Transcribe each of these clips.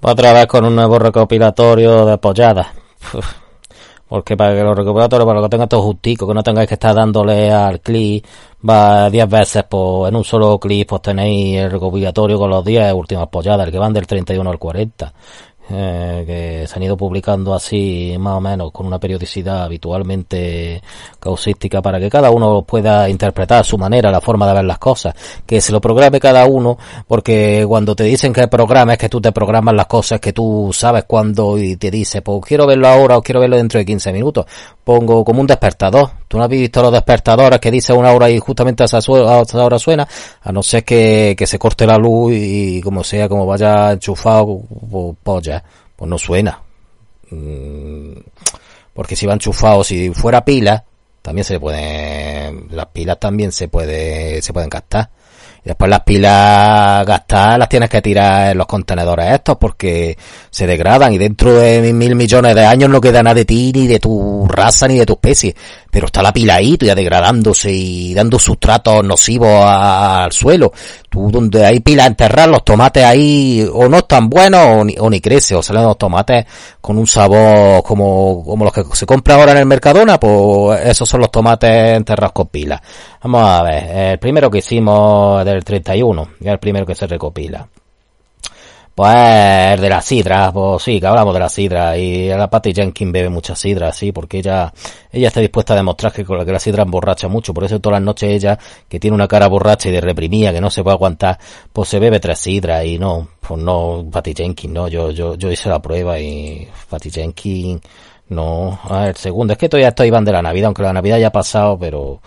Otra vez con un nuevo recopilatorio de polladas. Porque para que los recopilatorios, para que lo tengas todo justico, que no tengáis que estar dándole al clic, va 10 veces pues, en un solo clic, pues tenéis el recopilatorio con los 10 últimas polladas, el que van del 31 al 40 eh, que se han ido publicando así más o menos con una periodicidad habitualmente causística para que cada uno pueda interpretar a su manera la forma de ver las cosas, que se lo programe cada uno, porque cuando te dicen que programa es que tú te programas las cosas, que tú sabes cuándo y te dice, pues quiero verlo ahora o quiero verlo dentro de 15 minutos, pongo como un despertador, tú no has visto los despertadores que dice una hora y justamente a esa, hora suena, a no ser que, que se corte la luz y, como sea, como vaya enchufado, pues, pues ya pues no suena. Mm, porque si va enchufado, si fuera pila, también se pueden, las pilas también se puede, se pueden gastar. Y después las pilas gastadas las tienes que tirar en los contenedores estos porque se degradan y dentro de mil millones de años no queda nada de ti, ni de tu raza, ni de tu especie. Pero está la pila ahí, ya degradándose y dando sustratos nocivos al suelo. Tú donde hay pila enterrar, los tomates ahí o no están buenos o ni, o crece, o salen los tomates con un sabor como, como los que se compra ahora en el Mercadona, pues esos son los tomates enterrados con pila. Vamos a ver, el primero que hicimos del 31, ya el primero que se recopila. Pues de la sidra, pues sí, que hablamos de la sidra y la Patty Jenkins bebe mucha sidra, sí, porque ella, ella está dispuesta a demostrar que con la que la mucho, por eso todas las noches ella, que tiene una cara borracha y de reprimida, que no se puede aguantar, pues se bebe tres sidras y no, pues no, Patty Jenkins, no, yo, yo, yo hice la prueba y Patty Jenkins, no, a ver, segundo, es que todavía estoy van de la Navidad, aunque la Navidad ya ha pasado, pero,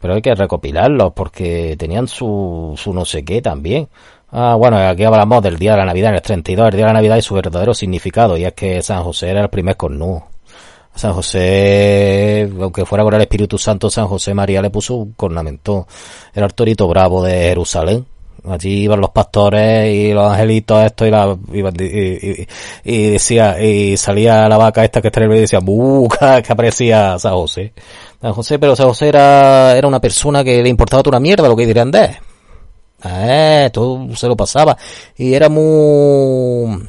pero hay que recopilarlos porque tenían su, su no sé qué también. Ah, bueno, aquí hablamos del día de la Navidad en el 32, el día de la Navidad y su verdadero significado, y es que San José era el primer cornudo. San José, aunque fuera con el Espíritu Santo, San José María le puso un cornamento. Era el torito bravo de Jerusalén. Allí iban los pastores y los angelitos esto y la, y, decía, y salía la vaca esta que está en el y decía, buca, que aparecía San José. San José, pero San José era, era una persona que le importaba toda una mierda lo que dirían de él. Eh, todo se lo pasaba. Y era muy,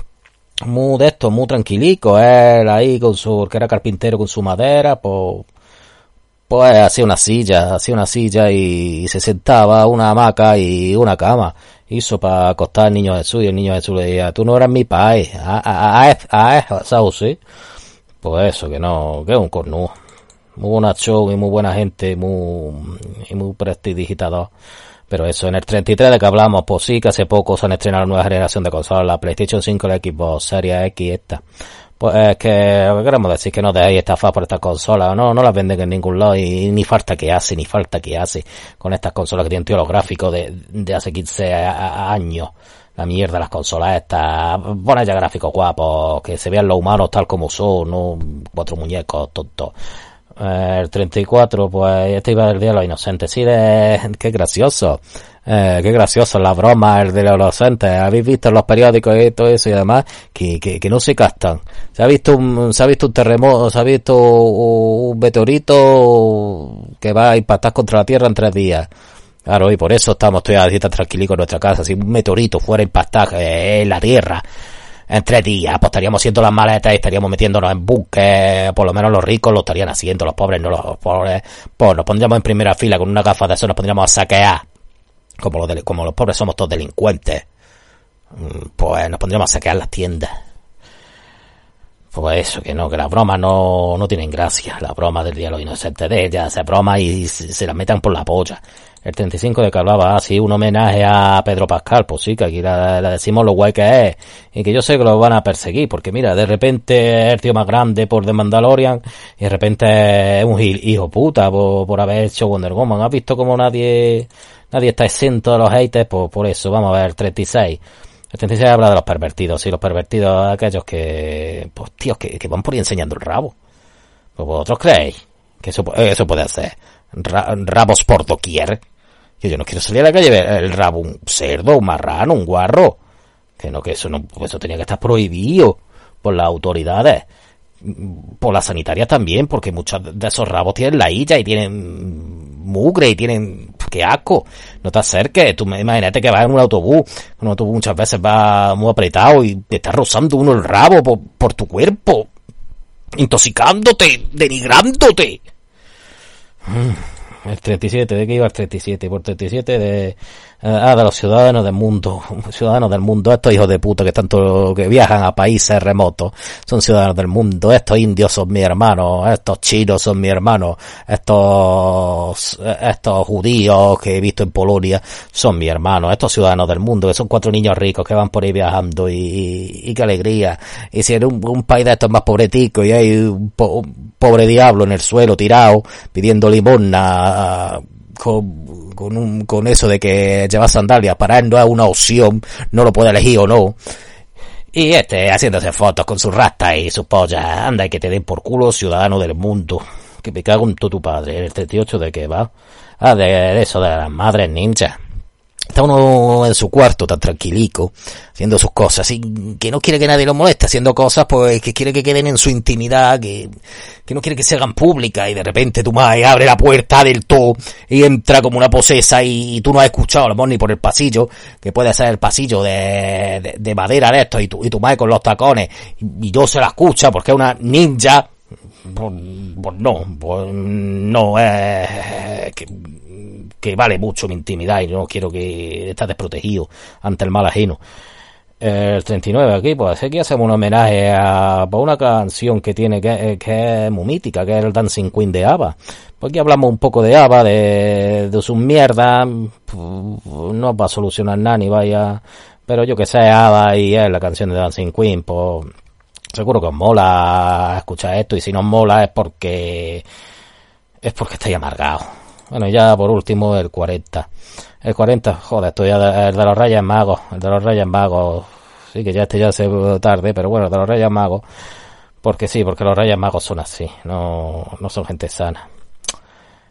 muy de esto, muy tranquilico, él ahí con su, que era carpintero con su madera, pues, pues hacía una silla, hacía una silla y, se sentaba una hamaca y una cama. Hizo para acostar al niño Jesús y el niño Jesús le decía, tú no eras mi padre, a, a, a, a, sí. Pues eso, que no, que es un cornudo. Muy buena show y muy buena gente, muy, y muy prestidigitador. Pero eso, en el 33 de que hablamos, pues sí, que hace poco se han estrenado la nueva generación de consolas, la PlayStation 5, la Xbox Series X esta. Pues es que queremos decir que no dejéis estafar por estas consolas, no, no las venden en ningún lado y ni falta que hace, ni falta que hace con estas consolas que tienen tío los gráficos de, de hace 15 años. La mierda, las consolas estas, ponen ya gráficos guapos, que se vean los humanos tal como son, no cuatro muñecos tontos. Eh, el 34, pues este iba del Día de los Inocentes. Sí, de, qué gracioso. Eh, qué gracioso la broma el de los inocentes. Habéis visto en los periódicos y todo eso y demás que, que, que no se castan. Se ha visto un, se ha visto un terremoto, se ha visto un meteorito que va a impactar contra la Tierra en tres días. Claro, y por eso estamos todavía tan tranquilos en nuestra casa. Si un meteorito fuera a impactar eh, en la Tierra, en tres días, pues estaríamos haciendo las maletas y estaríamos metiéndonos en buques, por lo menos los ricos lo estarían haciendo, los pobres no, los pobres, pues nos pondríamos en primera fila con una gafa de eso, nos pondríamos a saquear, como los, como los pobres somos todos delincuentes, mm, pues nos pondríamos a saquear las tiendas. Pues eso, que no, que las bromas no, no tienen gracia, las bromas del día de los inocentes de ellas, se broma y se, se las metan por la polla el 35 de que hablaba así, un homenaje a Pedro Pascal, pues sí, que aquí la, decimos lo guay que es, y que yo sé que lo van a perseguir, porque mira, de repente es el tío más grande por The Mandalorian, y de repente es un hijo puta por, por haber hecho Wonder Woman. ¿Has visto como nadie, nadie está exento de los haters? Pues por eso, vamos a ver, el 36. El 36 habla de los pervertidos, sí, los pervertidos, aquellos que, pues tíos, que, que van por ahí enseñando el rabo. Pues vosotros creéis que eso, eso puede hacer. rabos por doquier. Que yo no quiero salir a la calle el rabo un cerdo, un marrano, un guarro. Que no, que eso no, pues eso tenía que estar prohibido por las autoridades por las sanitarias también, porque muchos de esos rabos tienen la illa y tienen mugre y tienen qué asco. No te acerques, tú imagínate que vas en un autobús, un autobús muchas veces va muy apretado y te está rozando uno el rabo por, por tu cuerpo, intoxicándote, denigrándote. El 37, ¿de qué iba el 37? Por 37 de, ah, de los ciudadanos del mundo, ciudadanos del mundo, estos hijos de puta que tanto, que viajan a países remotos, son ciudadanos del mundo, estos indios son mis hermanos, estos chinos son mis hermanos, estos, estos judíos que he visto en Polonia son mis hermanos, estos ciudadanos del mundo, que son cuatro niños ricos que van por ahí viajando y, y, qué alegría. Y si en un, país de estos más pobretico y hay un, un pobre diablo en el suelo tirado pidiendo limosna con, con, un, con eso de que llevar sandalias para él no es una opción, no lo puede elegir o no. Y este haciéndose fotos con su rasta y su polla. Anda y que te den por culo, ciudadano del mundo. Que me cago en todo tu padre. El 38 de que va. Ah, de, eso de las madres ninja. Está uno en su cuarto tan tranquilico, haciendo sus cosas, y que no quiere que nadie lo moleste, haciendo cosas pues que quiere que queden en su intimidad, que, que no quiere que se hagan públicas, y de repente tu madre abre la puerta del todo y entra como una posesa y, tú no has escuchado a lo mejor ni por el pasillo, que puede ser el pasillo de, de, madera de esto, y tu, y tu madre con los tacones, y, yo se la escucha porque es una ninja, pues, pues no, pues no, es que que vale mucho mi intimidad y no quiero que estés desprotegido ante el mal ajeno. El 39 aquí, pues aquí hacemos un homenaje a, una canción que tiene que, que es muy mítica, que es el Dancing Queen de ABBA. Pues aquí hablamos un poco de ABBA, de, de sus mierdas, no va a solucionar nada ni vaya, pero yo que sé, ABBA y es la canción de Dancing Queen, pues seguro que os mola escuchar esto y si no os mola es porque es porque estáis amargados bueno, ya por último el 40. El 40, joder, esto ya el de los Reyes Magos, el de los Reyes Magos. Sí, que ya este ya se tarde, pero bueno, el de los Reyes Magos. Porque sí, porque los Reyes Magos son así, no, no son gente sana.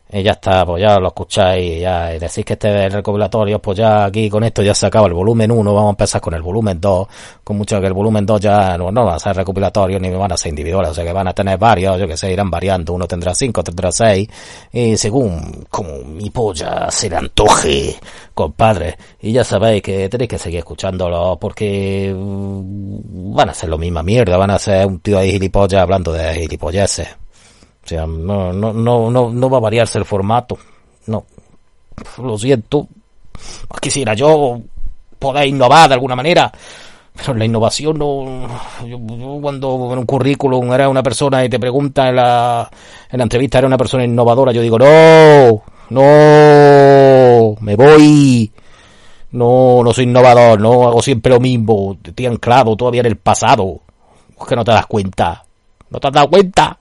Y ya está, pues ya lo escucháis, ya y decís que este es el recopilatorio, pues ya aquí con esto ya se acaba el volumen 1, vamos a empezar con el volumen 2, con mucho que el volumen 2 ya no, no va a ser recopilatorio ni van a ser individuales, o sea que van a tener varios, yo que sé, irán variando, uno tendrá 5, tendrá 6, y según como mi polla se le antoje, compadre, y ya sabéis que tenéis que seguir escuchándolo, porque mm, van a ser lo misma mierda, van a ser un tío ahí gilipollas hablando de gilipolleces. O sea, no, no, no, no, no va a variarse el formato. No. Lo siento. Quisiera yo poder innovar de alguna manera. Pero la innovación no. Yo, cuando en un currículum era una persona y te pregunta en la, en la entrevista era una persona innovadora, yo digo, no, no, me voy. No, no soy innovador, no hago siempre lo mismo. Estoy anclado todavía en el pasado. Es que no te das cuenta. ¿No te has dado cuenta?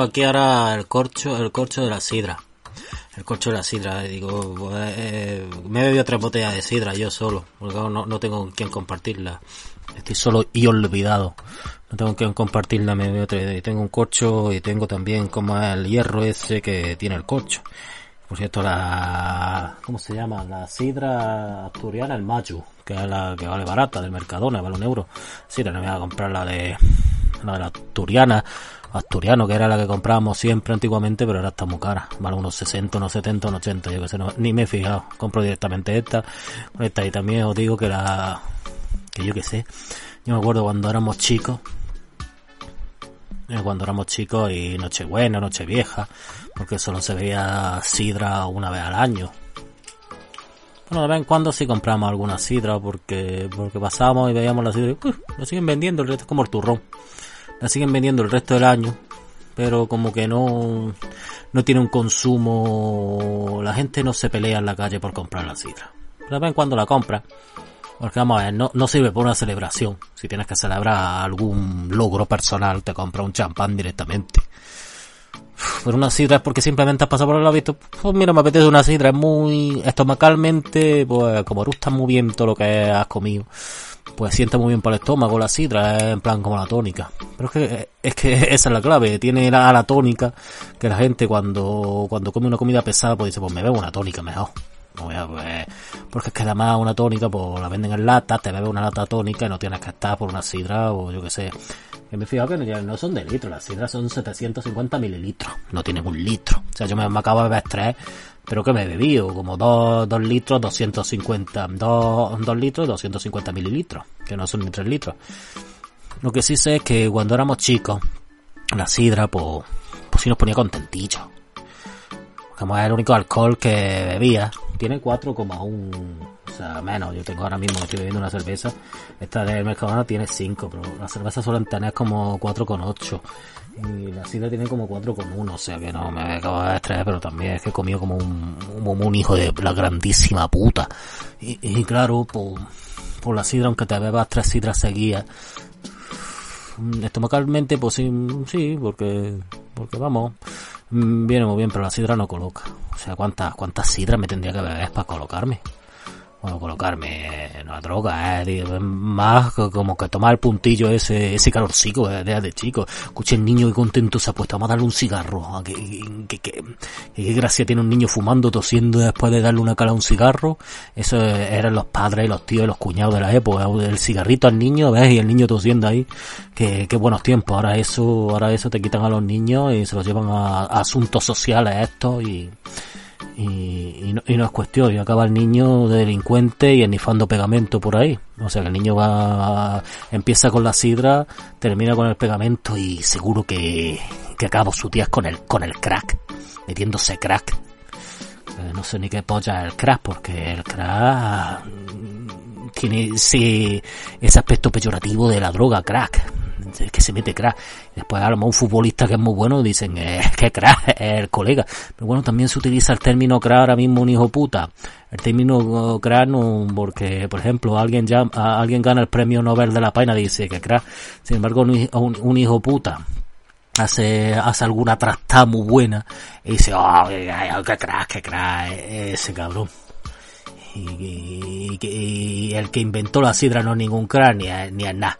Aquí ahora el corcho, el corcho de la sidra. El corcho de la sidra, digo, pues, eh, me he bebido tres botellas de sidra yo solo, porque no, no tengo con quién compartirla. Estoy solo y olvidado. No tengo con quién compartirla, me veo tres, tengo un corcho y tengo también como el hierro ese que tiene el corcho. Por cierto, la, ¿cómo se llama? La sidra asturiana, el machu que es la que vale barata, del Mercadona, vale un euro. Sí, no me voy a comprar la de, la de la Asturiana, Asturiano, que era la que comprábamos siempre antiguamente, pero ahora está muy cara. Vale unos 60, unos 70, unos 80, yo que sé, ni me he fijado. Compro directamente esta, esta. Y también os digo que la, que yo que sé, yo me acuerdo cuando éramos chicos, eh, cuando éramos chicos y Nochebuena, Nochevieja, porque solo se veía sidra una vez al año. Bueno, de vez en cuando sí compramos alguna sidra porque, porque pasábamos y veíamos la sidra y uh, lo siguen vendiendo, el resto es como el turrón. La siguen vendiendo el resto del año, pero como que no, no tiene un consumo, la gente no se pelea en la calle por comprar la sidra. De vez en cuando la compra, porque vamos a ver, no, no sirve por una celebración. Si tienes que celebrar algún logro personal, te compra un champán directamente. Pero una sidra es porque simplemente has pasado por el hábito. Pues mira, me apetece una sidra, es muy estomacalmente, pues como gusta muy bien todo lo que has comido, pues sienta muy bien para el estómago la sidra, en plan como la tónica. Pero es que, es que esa es la clave, tiene la, la tónica que la gente cuando, cuando come una comida pesada, pues dice, pues me bebo una tónica mejor. No voy a, porque es que además una tónica, pues la venden en lata, te bebes una lata tónica y no tienes que estar por una sidra o yo que sé. Que me he que no, son de litro, las sidras son 750 mililitros, no tienen un litro. O sea, yo me acabo de beber tres, pero que me he bebido como 2, dos litros, 250, 2, dos litros, 250 mililitros, que no son ni 3 litros. Lo que sí sé es que cuando éramos chicos, la sidra, pues, pues sí nos ponía contentillos. Como es el único alcohol que bebía, tiene 4,1, o sea, menos. Yo tengo ahora mismo, estoy bebiendo una cerveza. Esta del Mercadona tiene 5, pero las cervezas suelen tener como 4,8. Y la sidra tiene como 4,1, o sea que no me acabo de estrés, pero también es que he comido como un, como un hijo de la grandísima puta. Y, y claro, por, por la sidra, aunque te bebas tres sidras seguidas, estomacalmente, pues sí, sí, porque, porque vamos, viene muy bien, pero la sidra no coloca. O sea, ¿cuántas, cuántas sidras me tendría que beber para colocarme? Bueno, colocarme en una droga, eh, más como que tomar el puntillo ese, ese calorcico de, de, de chico. Escuché el niño que contento se ha puesto, vamos a darle un cigarro. Ah, ¿Qué, qué, gracia tiene un niño fumando, tosiendo después de darle una cala un cigarro? Eso eran los padres y los tíos y los cuñados de la época. El cigarrito al niño, ¿ves? Y el niño tosiendo ahí. Qué, qué buenos tiempos. Ahora eso, ahora eso te quitan a los niños y se los llevan a, a asuntos sociales estos y, y, y, no, y, no, es cuestión, y acaba el niño de delincuente y ennifando pegamento por ahí. O sea, el niño va, empieza con la sidra, termina con el pegamento y seguro que, que acaba sus días con el, con el crack, metiéndose crack. Eh, no sé ni qué polla es el crack, porque el crack tiene ese, ese aspecto peyorativo de la droga crack es que se mete crack. Después a lo mejor un futbolista que es muy bueno dicen eh, que crack es el colega. Pero bueno, también se utiliza el término crack ahora mismo un hijo puta. El término crack no, porque por ejemplo alguien ya, alguien gana el premio Nobel de la y dice que crack. Sin embargo un, hijo puta hace, hace alguna trastada muy buena y dice, oh, que crack, que crack, ese cabrón. Y, el que inventó la sidra no es ningún crack ni ni es nada.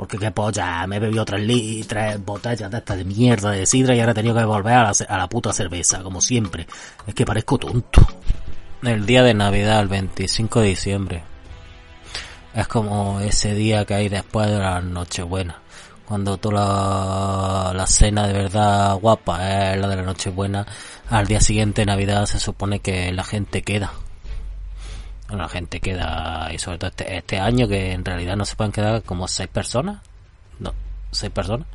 Porque qué polla, me he bebido tres, tres botellas de estas de mierda de sidra y ahora he tenido que volver a la, a la puta cerveza, como siempre. Es que parezco tonto. El día de Navidad, el 25 de diciembre. Es como ese día que hay después de la Nochebuena. Cuando toda la, la cena de verdad guapa es la de la Nochebuena. Al día siguiente, Navidad, se supone que la gente queda la gente queda, y sobre todo este, este año que en realidad no se pueden quedar como seis personas, no, seis personas.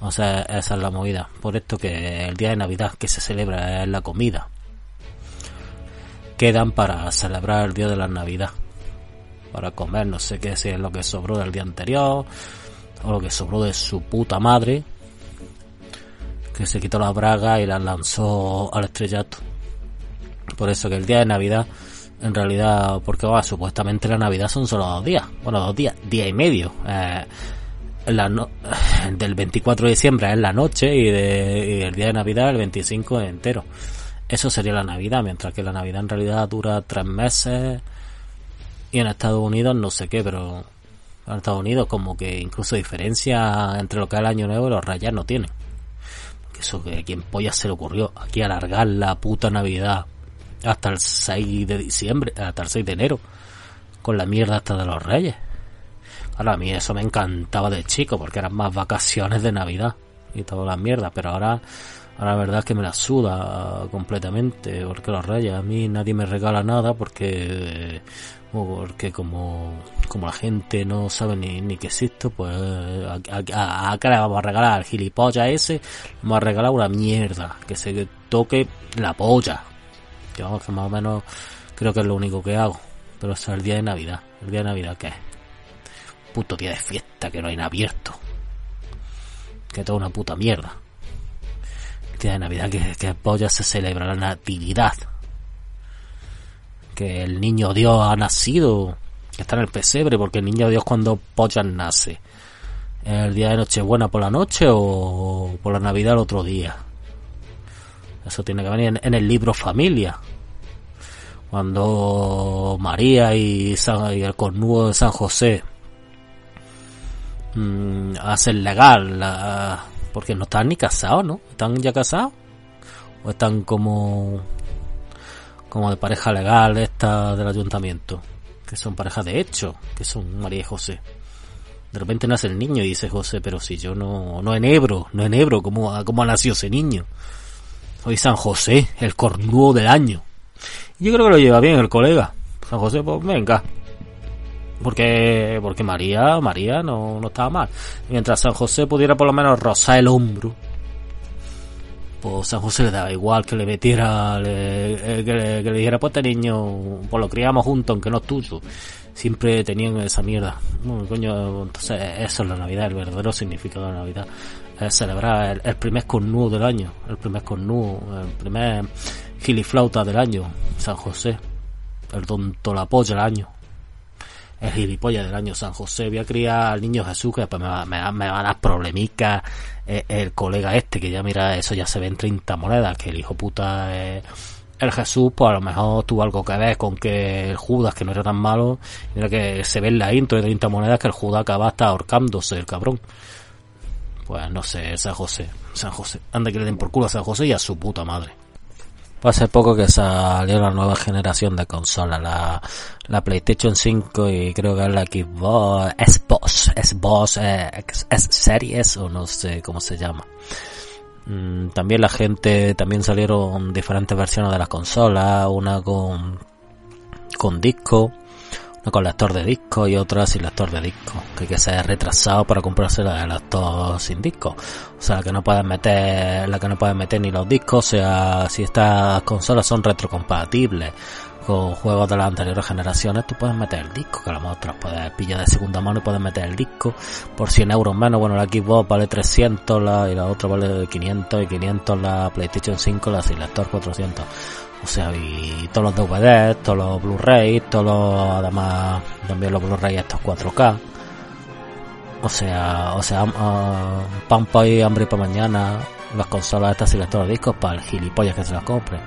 O sea, esa es la movida. Por esto que el día de Navidad que se celebra es la comida. Quedan para celebrar el día de la Navidad. Para comer, no sé qué si es lo que sobró del día anterior. O lo que sobró de su puta madre. Que se quitó la braga y la lanzó al estrellato. Por eso que el día de Navidad en realidad, porque va, supuestamente la Navidad son solo dos días, bueno, dos días, día y medio. Eh, la del 24 de diciembre es la noche y, de, el día de Navidad el 25 entero. Eso sería la Navidad, mientras que la Navidad en realidad dura tres meses y en Estados Unidos no sé qué, pero en Estados Unidos como que incluso diferencia entre lo que es el Año Nuevo y los rayas no tienen. Eso que a quien polla se le ocurrió aquí alargar la puta Navidad hasta el 6 de diciembre, hasta el 6 de enero. con la mierda hasta de los reyes. Ahora a mí eso me encantaba de chico porque eran más vacaciones de Navidad y todas las mierdas, pero ahora, ahora la verdad es que me la suda completamente porque los reyes a mí nadie me regala nada porque porque como, como la gente no sabe ni, ni que existo, pues a, a, le vamos a regalar al gilipollas ese, vamos a regalar una mierda, que se toque la polla. Que vamos, que más o menos creo que es lo único que hago. Pero es el día de Navidad. ¿El día de Navidad qué es? Puto día de fiesta que no hay nada abierto. Que toda una puta mierda. El día de Navidad que, que polla se celebra la natividad que el niño Dios ha nacido, que está en el pesebre, porque el niño Dios cuando pollas nace. ¿El día de Nochebuena por la noche o por la Navidad el otro día? Eso tiene que venir en, el libro Familia. Cuando María y, el cornudo de San José mmm, hacen legal, porque no están ni casados, ¿no? ¿Están ya casados? ¿O están como como de pareja legal esta del ayuntamiento, que son parejas de hecho, que son María y José. De repente nace el niño y dice José, pero si yo no, no enhebro, no enhebro, ¿cómo, cómo ha nacido ese niño? Soy San José, el cornudo del año. yo creo que lo lleva bien el colega. San José, pues venga. Porque, porque María, María no, no estaba mal. Mientras San José pudiera por lo menos rozar el hombro pues San José le daba igual que le metiera, eh, que, le, dijera, pues este niño, pues lo criamos juntos, aunque no es tuyo. Siempre tenían esa mierda. coño, entonces eso es la Navidad, el verdadero significado de la Navidad. Es celebrar el, primer cornudo del año, el primer cornudo, el primer giliflauta del año, San José. El tonto la polla del año el gilipollas del año San José, voy a criar al niño Jesús, que después me va, me va, a dar problemicas eh, el colega este, que ya mira, eso ya se ve en 30 monedas, que el hijo puta es el Jesús, pues a lo mejor tuvo algo que ver con que el Judas, que no era tan malo, mira que se ve en la intro de 30 monedas que el Judas acaba hasta ahorcándose, el cabrón. Pues no sé, San José, San José, anda que le den por culo a San José y a su puta madre hace poco que salió la nueva generación de consolas, la, la PlayStation 5 y creo que es la Xbox, Xbox, Xbox, S Series o no sé cómo se llama. Mm, también la gente, también salieron diferentes versiones de las consolas, una con, con disco, con lector de disco y otra sin lector de disco, que hay que ser retrasado para comprarse la lector sin disco. O sea, que no puedes meter, la que no puedes meter ni los discos, o sea, si estas consolas son retrocompatibles con juegos de las anteriores generaciones, tú puedes meter el disco, que a lo mejor te puedes pillar de segunda mano y puedes meter el disco por 100 euros menos. Bueno, la Xbox vale 300 la, y la otra vale 500 y 500 la PlayStation 5, la sin lector 400. O sea, y todos los DVDs, todos los Blu-ray, todos los, además, también los Blu-ray estos 4K. O sea, o sea, uh, pan para hambre para mañana, las consolas estas y discos para el gilipollas que se las compre.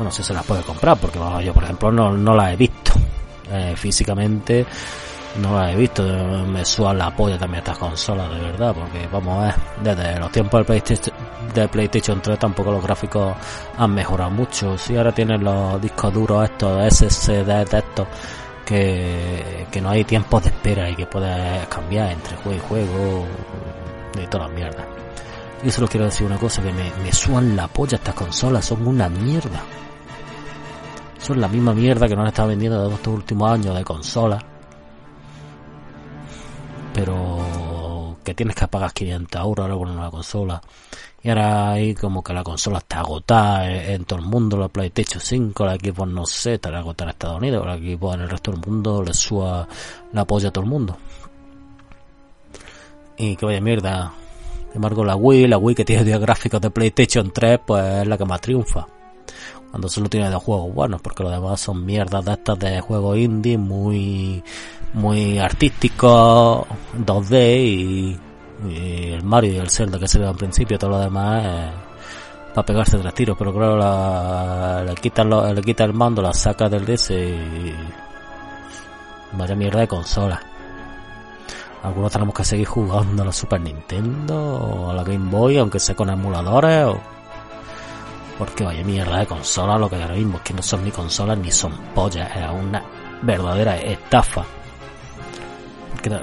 Bueno, si se las puede comprar, porque yo por ejemplo no, no las he visto eh, físicamente no la he visto, me suena la polla también estas consolas, de verdad, porque vamos a ver, desde los tiempos del PlayStation, de PlayStation 3 tampoco los gráficos han mejorado mucho. Si ahora tienen los discos duros estos, SSD de estos, que, que no hay tiempos de espera y que puedes cambiar entre juego y juego y todas las mierdas. Y solo quiero decir una cosa, que me, me suan la polla estas consolas, son una mierda. Son la misma mierda que nos han estado vendiendo de estos últimos años de consolas pero que tienes que pagar 500 euros ahora por una consola. Y ahora hay como que la consola está agotada en, todo el mundo, la PlayStation 5, la Xbox no sé, está agotada en Estados Unidos, la Xbox en el resto del mundo le suba la apoya a todo el mundo. Y que vaya mierda. Sin embargo la Wii, la Wii que tiene gráficos de PlayStation 3, pues es la que más triunfa. Cuando solo tiene de juegos buenos, porque los demás son mierdas de estas de juegos indie muy muy artístico, 2D y, el Mario y el Zelda que se ve al principio, todo lo demás para pegarse tres tiros, pero claro, la, le quita le quita el mando, la saca del DS y vaya mierda de consola. Algunos tenemos que seguir jugando a la Super Nintendo o a la Game Boy, aunque sea con emuladores o... Porque vaya mierda de consola lo que ahora mismo, que no son ni consolas ni son pollas, es una verdadera estafa.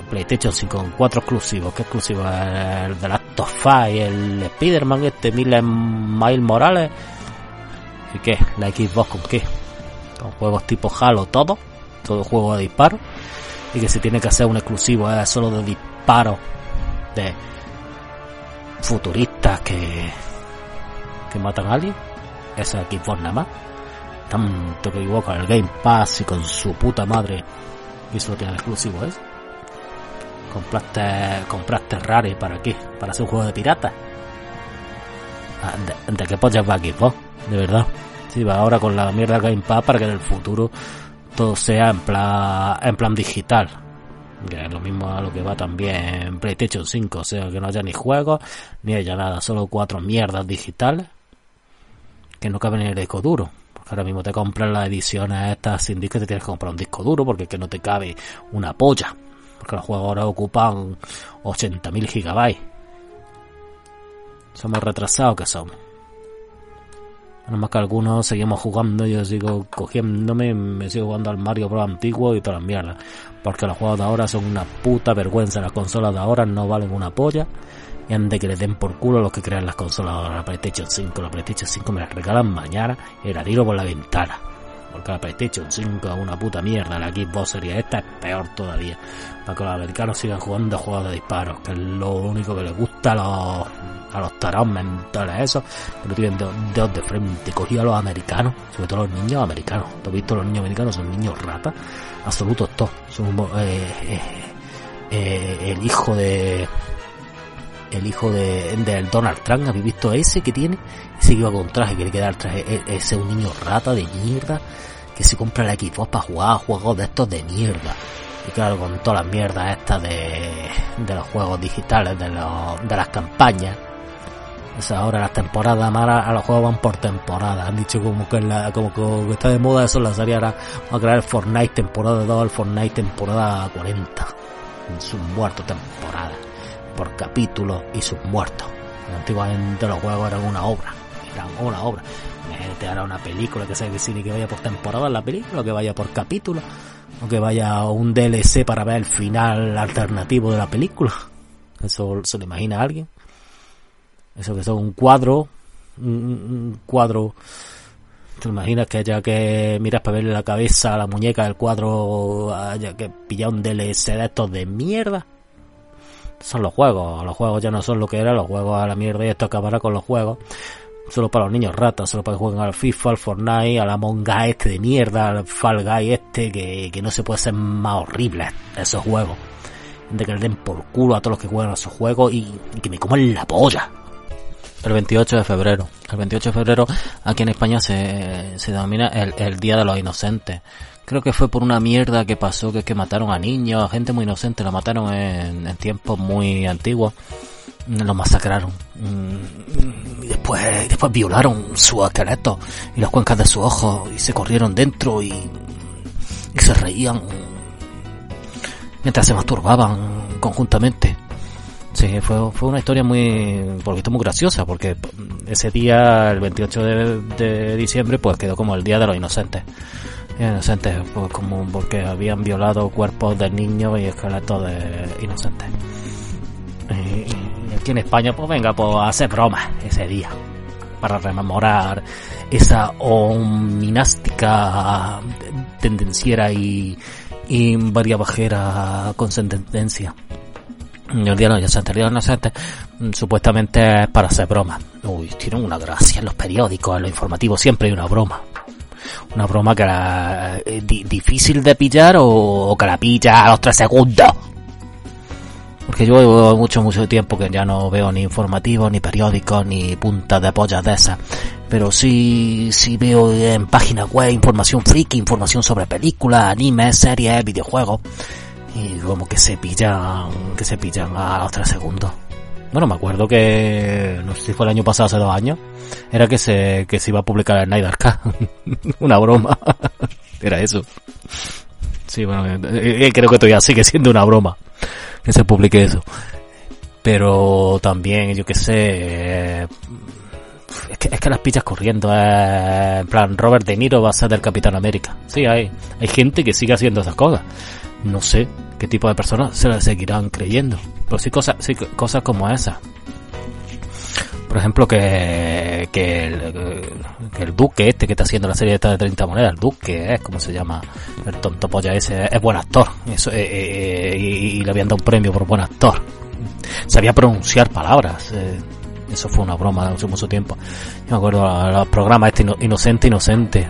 PlayStation 5 con cuatro exclusivos, ¿qué exclusivo? El de Last of Us, el Spider-Man, este Miles Miles Morales. ¿Y qué? ¿La Xbox con qué? Con juegos tipo Halo, todo. Todo juego de disparo. Y que se tiene que hacer un exclusivo es solo de disparo. De futuristas que, que matan a alguien. Esa Xbox nada más. Tanto que equivoca el Game Pass y con su puta madre. Y eso tiene exclusivo, ¿es? Compraste, compraste Rare para qué? Para hacer un juego de pirata. Ah, ¿De, de qué pollas va? De verdad. Sí, va ahora con la mierda Game Pass para que en el futuro todo sea en plan, en plan digital. Que es lo mismo a lo que va también en PlayStation 5, o sea que no haya ni juegos, ni haya nada, solo cuatro mierdas digitales que no caben en el disco duro. Porque ahora mismo te compras las ediciones estas sin disco y te tienes que comprar un disco duro porque que no te cabe una polla. Porque los juegos ahora ocupan 80.000 gigabytes. Somos retrasados que somos. Nada más que algunos seguimos jugando, yo sigo cogiéndome, me sigo jugando al Mario Bros antiguo y todas las mierdas. Porque los juegos de ahora son una puta vergüenza. Las consolas de ahora no valen una polla. Y de que les den por culo los que crean las consolas ahora. La PlayStation 5, la PlayStation 5 me las regalan mañana y la tiro por la ventana. Porque la PlayStation 5 es una puta mierda. La Xbox sería esta es peor todavía. Para que los americanos sigan jugando juegos de disparos. Que es lo único que les gusta a los, a los tarados mentales esos. No tienen dedos de frente. Cogí a los americanos. Sobre todo los niños americanos. ¿Tú has visto los niños americanos? Son niños ratas. Absolutos todos. Son eh, eh, eh, el hijo de el hijo de del Donald Trump, ¿habéis visto ese que tiene? Ese que iba con traje, que le queda el traje, e- ese es un niño rata de mierda que se compra la Xbox para jugar juegos de estos de mierda. Y claro, con todas las mierdas estas de, de los juegos digitales, de, los, de las campañas. Ahora las temporadas malas a los juegos van por temporada. Han dicho como que, como que está de moda eso en la serie ahora a crear el Fortnite temporada 2, el Fortnite temporada 40. Sus muertos temporada por capítulos y sus muertos. Antiguamente los juegos eran una obra, eran una obra. Te hará una película que sea que sí, que vaya por temporada la película, o que vaya por capítulo, o que vaya un DLC para ver el final alternativo de la película. Eso se lo imagina alguien. Eso que son un cuadro, un, un cuadro ¿Te imaginas que haya que miras para verle la cabeza a la muñeca del cuadro, haya que pillar un DLC de estos de mierda? Son los juegos, los juegos ya no son lo que eran, los juegos a la mierda y esto acabará con los juegos. Solo para los niños ratas, solo para que jueguen al FIFA, al Fortnite, al Among Us este de mierda, al Fall Guy este, que, que no se puede ser más horrible esos juegos. De que le den por culo a todos los que juegan a esos juegos y, que me coman la polla el 28 de febrero. El 28 de febrero aquí en España se, se denomina el, el Día de los Inocentes. Creo que fue por una mierda que pasó, que que mataron a niños, a gente muy inocente, la mataron en, en tiempos muy antiguos. Los masacraron. Mm, Y después, después violaron sus esqueletos y las cuencas de sus ojos y se corrieron dentro y, se reían mientras se masturbaban conjuntamente. Sí, fue, fue una historia muy, por visto muy graciosa, porque ese día, el 28 de, de diciembre, pues quedó como el Día de los Inocentes. Inocentes, pues como porque habían violado cuerpos de niños y esqueletos de inocentes. Y, aquí en España, pues venga, pues hacer bromas ese día, para rememorar esa ominástica tendenciera y, y variabajera condescendencia. El día de los inocentes, el día de inocentes supuestamente es para hacer bromas. Uy, tienen una gracia en los periódicos, en los informativos, siempre hay una broma. Una broma que era eh, di- difícil de pillar o, o que la pilla a los tres segundos. Porque yo llevo mucho, mucho tiempo que ya no veo ni informativos, ni periódicos, ni puntas de pollas de esas. Pero sí, sí veo en páginas web información friki, información sobre películas, animes, series, videojuegos. Y como que se pillan, que se pillan a los tres segundos. Bueno, me acuerdo que, no sé si fue el año pasado, hace dos años, era que se, que se iba a publicar el Snyder una broma. era eso. Sí, bueno, eh, eh, creo que todavía sigue siendo una broma que se publique eso. Pero también, yo que sé, eh, es que, es que las pillas corriendo. eh, en plan, Robert De Niro va a ser del Capitán América. Sí, hay, hay gente que sigue haciendo esas cosas. No sé qué tipo de personas se las seguirán creyendo. Pero sí cosas, sí, cosas como esas. Por ejemplo, que, que, el, que el Duque este que está haciendo la serie esta de 30 monedas, el Duque, es como se llama, el tonto polla ese, es buen actor. Eso, eh, eh, eh, y, le habían dado un premio por buen actor. Sabía pronunciar palabras. eh, eso fue una broma de hace mucho tiempo. Yo me acuerdo a- a los programas este ino- Inocente, Inocente.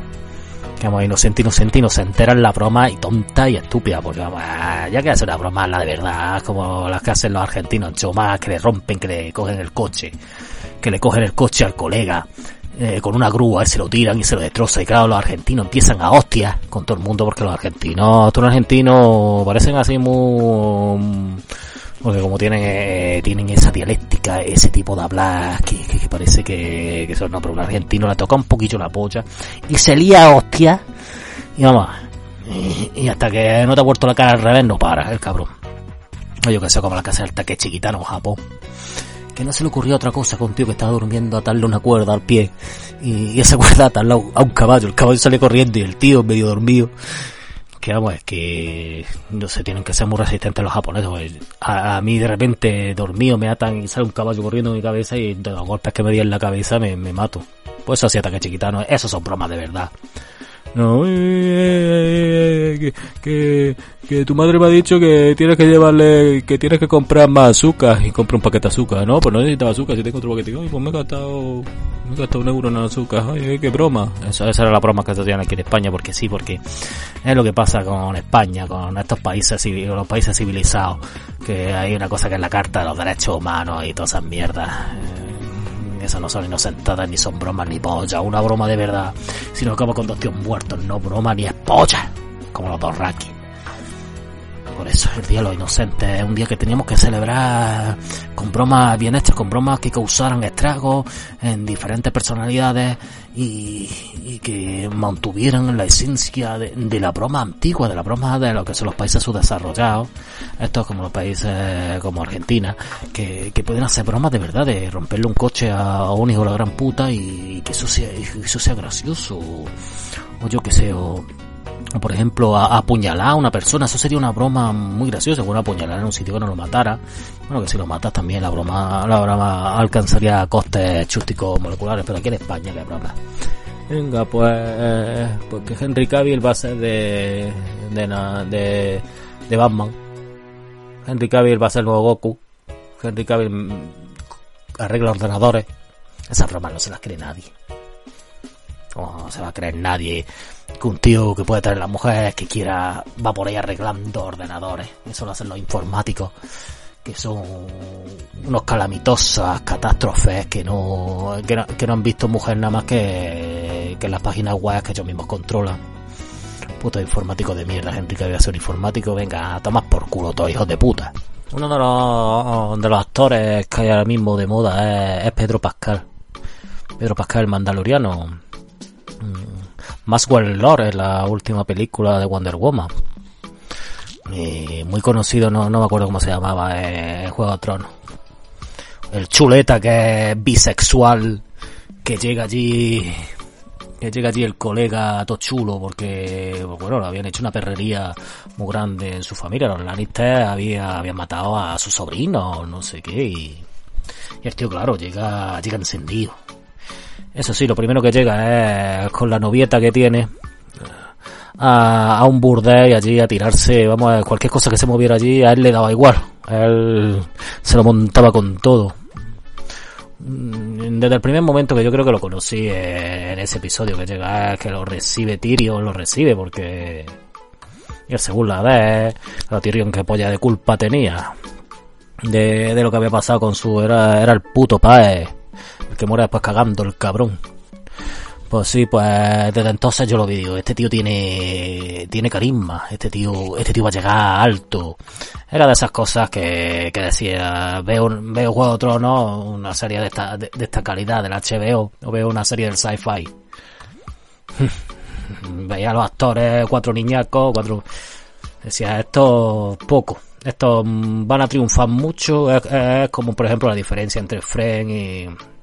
Que vamos, Inocente, Inocente, Inocente era la broma y tonta y estúpida. Porque vamos, ah, ya que hacer una broma, la de verdad, como las que hacen los argentinos en que le rompen, que le cogen el coche. Que le cogen el coche al colega. eh, con una grúa, se lo tiran y se lo destrozan. Y claro, los argentinos empiezan a hostias con todo el mundo porque los argentinos, todos los argentinos parecen así muy... Porque como tienen eh, tienen esa dialéctica, ese tipo de hablar que, que, parece que, que son, no, pero un argentino le toca un poquillo la polla y se lía hostia y vamos, y, hasta que no te ha vuelto la cara al revés no para el cabrón. Yo que sé, como la casa del taque chiquitano Japón. Que no se le ocurrió otra cosa con un tío que estaba durmiendo atarle una cuerda al pie y, esa cuerda atarla a un caballo. El caballo sale corriendo y el tío medio dormido que vamos, es que no sé, tienen que ser muy resistentes los japoneses. a, a mí de repente dormido me atan y sale un caballo corriendo en mi cabeza y de los golpes que me di en la cabeza me, me mato. Pues eso sí, ataque chiquitano, esos son bromas de verdad. No, que, que, que tu madre me ha dicho que tienes que llevarle, que tienes que comprar más azúcar y compra un paquete de azúcar. No, pues no necesitaba azúcar, si tengo otro paquete. Ay, pues me he gastado, me he gastado un euro en azúcar. Ay, qué broma. Eso, esa era la broma que se hacían aquí en España, porque sí, porque es lo que pasa con España, con estos países, con los países civilizados, que hay una cosa que es la Carta de los Derechos Humanos y todas esas mierdas. Eh, Esas no son inocentadas, ni son bromas, ni polla. Una broma de verdad. Si no acaba con dos tíos muertos, no broma ni es polla. Como los dos Raki. Por eso el Día de los Inocentes es un día que teníamos que celebrar con bromas bien hechas, con bromas que causaran estragos en diferentes personalidades y, que mantuvieran la esencia de, la broma antigua, de la broma de lo que son los países subdesarrollados, estos como los países como Argentina, que, que pueden hacer bromas de verdad, de romperle un coche a, un hijo de la gran puta y, que eso sea, eso sea gracioso, o yo que sé, o, o, por ejemplo, a, apuñalar a una persona, eso sería una broma muy graciosa, bueno, apuñalar en un sitio que no lo matara. Bueno, que si lo matas también la broma, la broma alcanzaría costes chústicos moleculares, pero aquí en España la broma. Venga, pues, porque Henry Cavill va a ser de, de, Batman. Henry Cavill va a ser nuevo Goku. Henry Cavill mm, arregla ordenadores. Esas bromas no se las cree nadie. No se va a creer nadie que un tío que puede traer las mujeres que quiera va por ahí arreglando ordenadores. Eso lo hacen los informáticos, que son unos calamitosas catástrofes que no, que no, han visto mujer nada más que, que las páginas web que ellos mismos controlan. Puto informático de mierda, gente que debe ser informático, venga, a tomar por culo todos hijos de puta. Uno de los, de los actores que hay ahora mismo de moda es, es Pedro Pascal. Pedro Pascal, el mandaloriano. Maxwell Lord es la última película de Wonder Woman. Y muy conocido, no, no me acuerdo cómo se llamaba, eh, Juego de Tronos. El chuleta que es bisexual, que llega allí, que llega allí el colega todo porque, bueno, le habían hecho una perrería muy grande en su familia. Los Lannister había, habían matado a su sobrino, no sé qué, y, y el tío, claro, llega, llega encendido. Eso sí, lo primero que llega es con la novieta que tiene a, un burdel y allí a tirarse, vamos a cualquier cosa que se moviera allí, a él le daba igual. Él se lo montaba con todo. Mm, Desde el primer momento que yo creo que lo conocí eh, en ese episodio que llega, que lo recibe Tyrion, lo recibe porque... Él según la ve, la Tyrion que polla de culpa tenía de, de lo que había pasado con su... Era, era el puto pae que muere después cagando, el cabrón. Pues sí, pues desde entonces yo lo digo, este tío tiene, tiene carisma, este tío, este tío va a llegar alto. Era de esas cosas que, que decía, veo, veo Juego de Tronos, una serie de esta, de, esta calidad del HBO, o veo una serie del sci-fi. Veía a los actores, cuatro niñacos, cuatro, decía, esto poco. Estos van a triunfar mucho, es, es como por ejemplo la diferencia entre Friends y,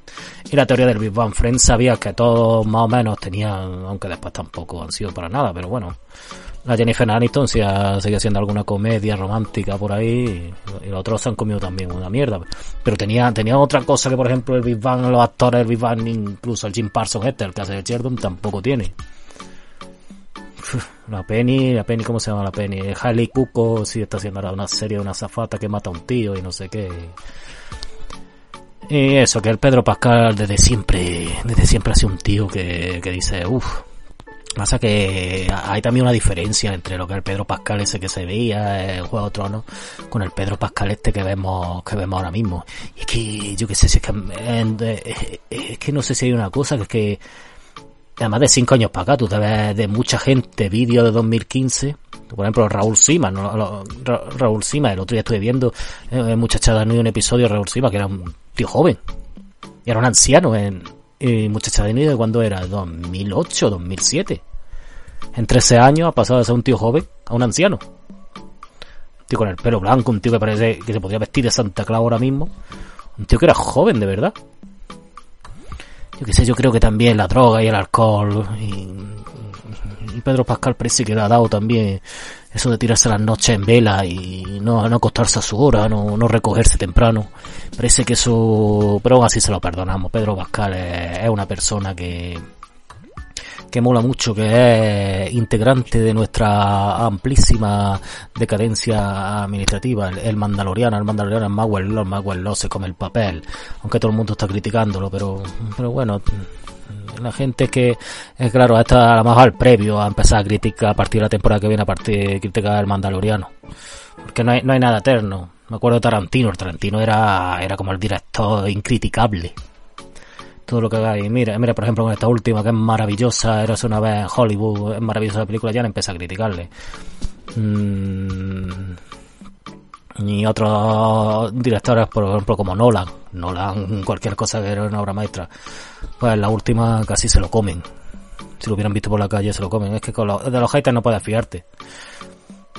y la teoría del Big Bang Friends sabía que todos más o menos tenían, aunque después tampoco han sido para nada, pero bueno, la Jennifer Aniston sigue siendo alguna comedia romántica por ahí y, los otros se han comido también una mierda. Pero tenía, tenía otra cosa que por ejemplo el Big Bang, los actores del Big Bang, incluso el Jim Parsons este, el que hace de Sheldon, tampoco tiene. La Penny, la Penny, ¿cómo se y eso, que el Pedro Pascal desde siempre, desde siempre ha sido un tío que, que dice, uff, Pasa que hay también una diferencia entre lo que el Pedro Pascal ese que se veía en Juego de Tronos con el Pedro Pascal este que vemos que vemos ahora mismo. Y es que yo qué sé si es que eh, es que no sé si hay una cosa que es que además de cinco años para acá tú te ves de mucha gente vídeo de 2015 por ejemplo Raúl Sima ¿no? Raúl Sima el otro día estuve viendo eh, muchachada en un episodio de Raúl Sima que era un tío joven y era un anciano en y Muchacha de Nido, ¿cuándo era? 2008, 2007. En 13 años ha pasado de ser un tío joven a un anciano. Un tío con el pelo blanco, un tío que parece que se podría vestir de Santa Claus ahora mismo. Un tío que era joven, de verdad. Yo qué sé, yo creo que también la droga y el alcohol y, y Pedro Pascal parece que le ha dado también eso de tirarse las noches en vela y no, no acostarse a su hora, no, no recogerse temprano. Parece que eso, pero aún así se lo perdonamos. Pedro Pascal es, una persona que, que mola mucho, que es integrante de nuestra amplísima decadencia administrativa, el, mandaloriano, el mandaloriano es Magwell Law, Magwell Law se come el papel, aunque todo el mundo está criticándolo, pero, pero bueno, la gente que, eh, claro, está a lo mejor al previo a empezar a criticar a partir de la temporada que viene, a partir de criticar el Mandaloriano. Porque no hay, no hay nada eterno. Me acuerdo de Tarantino, el Tarantino era, era como el director incriticable. Todo lo que hagáis. Mira, mira, por ejemplo, con esta última que es maravillosa, era una vez en Hollywood, es maravillosa la película, ya no empieza a criticarle. Mm, y otros directores, por ejemplo, como Nolan. Nolan, cualquier cosa que era una obra maestra. Pues la última casi se lo comen. Si lo hubieran visto por la calle, se lo comen. Es que con de los haters no puedes fiarte.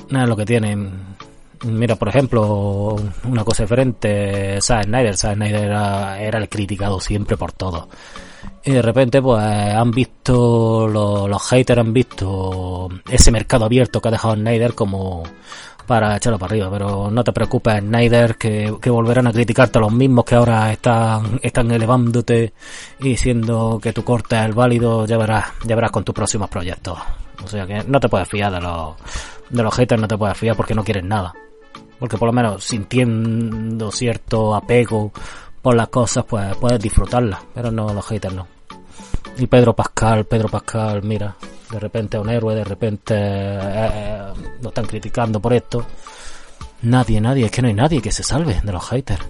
Nada es lo que tienen. Mira, por ejemplo, una cosa diferente, Zack Snyder. Zack Snyder era, era el criticado siempre por todo. Y de repente, pues, han visto, los, haters han visto ese mercado abierto que ha dejado Snyder como, para echarlo para arriba. Pero no te preocupes, Snyder, que, que volverán a criticarte los mismos que ahora están, están elevándote y diciendo que tu corte es el válido, ya verás, ya verás con tus próximos proyectos. O sea que no te puedes fiar de los, de los haters, no te puedes fiar porque no quieren nada. Porque por lo menos sintiendo cierto apego por las cosas, pues puedes disfrutarlas. Pero no, los haters no. Y Pedro Pascal, Pedro Pascal, mira, de repente es un héroe, de repente eh, eh, lo están criticando por esto. Nadie, nadie, es que no hay nadie que se salve de los haters.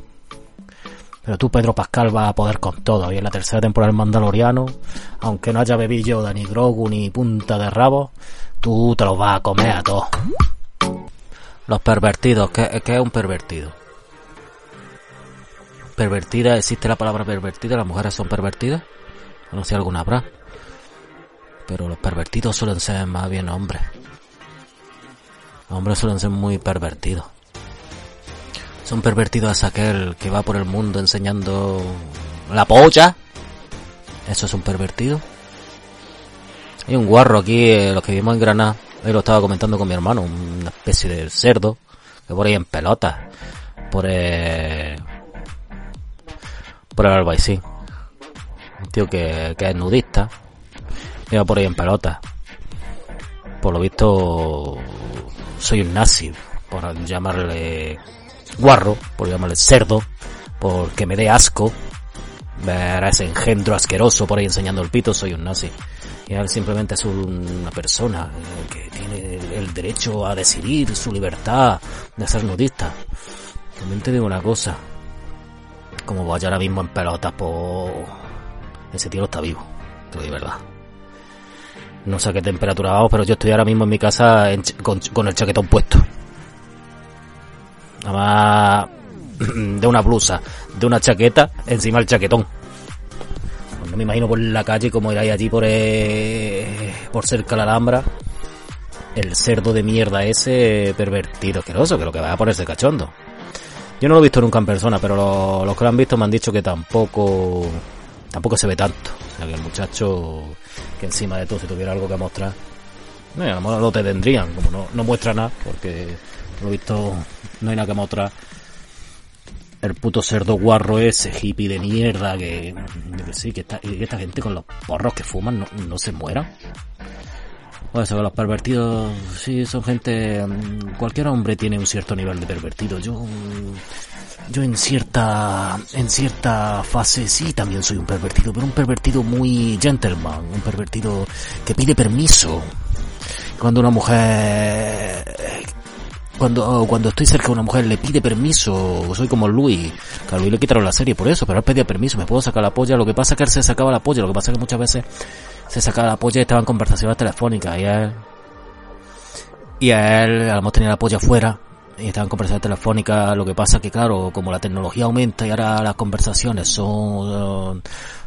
Pero tú, Pedro Pascal, vas a poder con todo. Y en la tercera temporada del Mandaloriano, aunque no haya bebido ni Grogu ni punta de rabo, tú te lo vas a comer a todos. Los pervertidos, ¿qué, ¿qué, es un pervertido? Pervertida, existe la palabra pervertida, las mujeres son pervertidas. No sé si alguna habrá. Pero los pervertidos suelen ser más bien hombres. Los hombres suelen ser muy pervertidos. Son pervertidos es aquel que va por el mundo enseñando la polla. Eso es un pervertido. Hay un guarro aquí, eh, los que vivimos en Granada. Ahí lo estaba comentando con mi hermano, una especie de cerdo que por ahí en pelotas. Por el, por el albaicín. Un tío que, que es nudista iba por ahí en pelota. Por lo visto, soy un nazi, por llamarle guarro, por llamarle cerdo, porque me dé asco ver ese engendro asqueroso por ahí enseñando el pito, soy un nazi. Él simplemente es una persona eh, que tiene el derecho a decidir su libertad de ser nudista. También te digo una cosa. Como vaya ahora mismo en pelota, por... Ese tío está vivo. Te lo digo verdad. No sé a qué temperatura vamos, pero yo estoy ahora mismo en mi casa con, el chaquetón puesto. Nada más de una blusa, de una chaqueta, encima el chaquetón. No me imagino por la calle como iráis allí por, eh, por cerca de la Alhambra. El cerdo de mierda ese pervertido, asqueroso, que lo que va a ponerse cachondo. Yo no lo he visto nunca en persona, pero los que lo han visto me han dicho que tampoco tampoco se ve tanto. Sea que el muchacho, que encima de todo, si tuviera algo que mostrar, no, a lo mejor lo te tendrían, como no, no muestra nada, porque lo he visto, no hay nada que mostrar. El puto cerdo guarro ese, hippie de mierda, que, que sí, que esta, que esta gente con los porros que fuman no, no se mueran. Pues eso, los pervertidos, sí, son gente. Cualquier hombre tiene un cierto nivel de pervertido. Yo. Yo en cierta. En cierta fase sí también soy un pervertido, pero un pervertido muy gentleman. Un pervertido que pide permiso. Cuando una mujer. Cuando, cuando estoy cerca de una mujer le pide permiso, soy como Luis, que a le quitaron la serie por eso, pero él pedía permiso, me puedo sacar la polla, lo que pasa es que él se sacaba la polla, lo que pasa es que muchas veces se sacaba la polla y estaba en conversaciones telefónicas. Y él y a él a lo mejor tenía la polla afuera y estaba en conversaciones telefónicas. Lo que pasa que claro como la tecnología aumenta y ahora las conversaciones son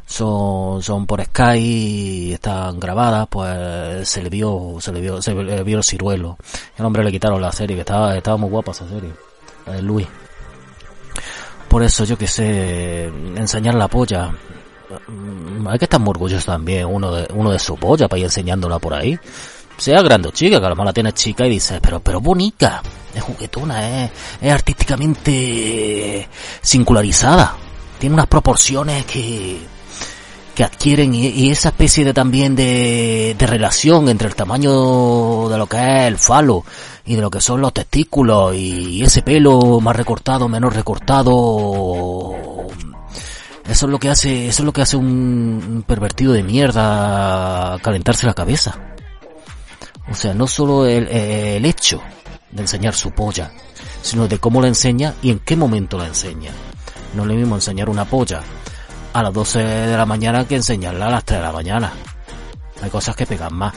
son son por Skype y están grabadas pues se le vio se le vio se le vio el ciruelo el hombre le quitaron la serie que estaba estaba muy guapa esa serie Luis por eso yo que sé enseñar la polla hay que estar muy orgulloso también uno de, uno de su polla para ir enseñándola por ahí. Sea grande chica, que a lo mejor la tiene chica y dice, pero, pero bonita, es juguetona, es, es artísticamente singularizada. Tiene unas proporciones que, que adquieren y, esa especie de también de, de relación entre el tamaño de lo que es el falo y de lo que son los testículos y ese pelo más recortado, menos recortado, eso es lo que hace, eso es lo que hace un pervertido de mierda calentarse la cabeza. O sea, no solo el, el hecho de enseñar su polla, sino de cómo la enseña y en qué momento la enseña. No es lo mismo enseñar una polla a las 12 de la mañana que enseñarla a las 3 de la mañana. Hay cosas que pegan más.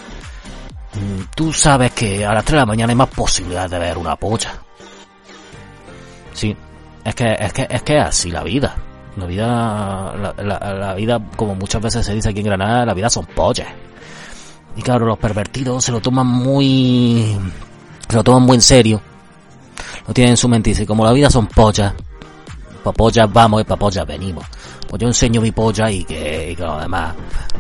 Tú sabes que a las 3 de la mañana hay más posibilidades de ver una polla. Sí, es que, es que, es que así la vida. La vida, la, la, vida, como muchas veces se dice aquí en Granada, la vida son pollas. Y claro, los pervertidos se lo toman muy, se lo toman muy en serio. Lo tienen en su mente y como la vida son pollas, pa pollas vamos y pa pollas venimos. Pues yo enseño mi polla y que, y que lo demás,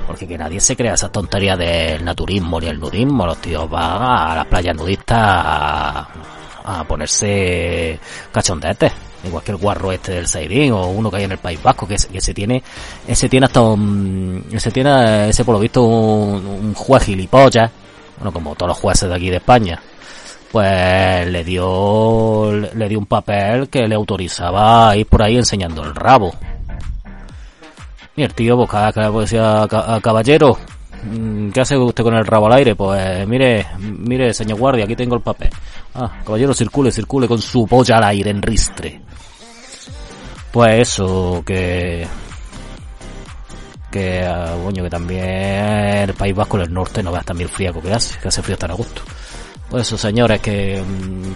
porque que nadie se crea esas tonterías del naturismo ni el nudismo. Los tíos van a las playas nudistas a, a ponerse cachondetes igual que el guarro este del Sairín o uno que hay en el País Vasco que, que se tiene ese tiene hasta un, ese tiene ese por lo visto un, un juez gilipollas bueno como todos los jueces de aquí de España pues le dio le dio un papel que le autorizaba a ir por ahí enseñando el rabo y el tío pues cada, cada pues decía caballero ¿Qué hace usted con el rabo al aire? Pues mire, mire, señor guardia, aquí tengo el papel. Ah, caballero, circule, circule con su polla al aire en ristre. Pues eso, que... Que, uh, coño, que también el País Vasco en el norte no veas también frío que hace, que hace frío tan a gusto. Pues eso, señores, que,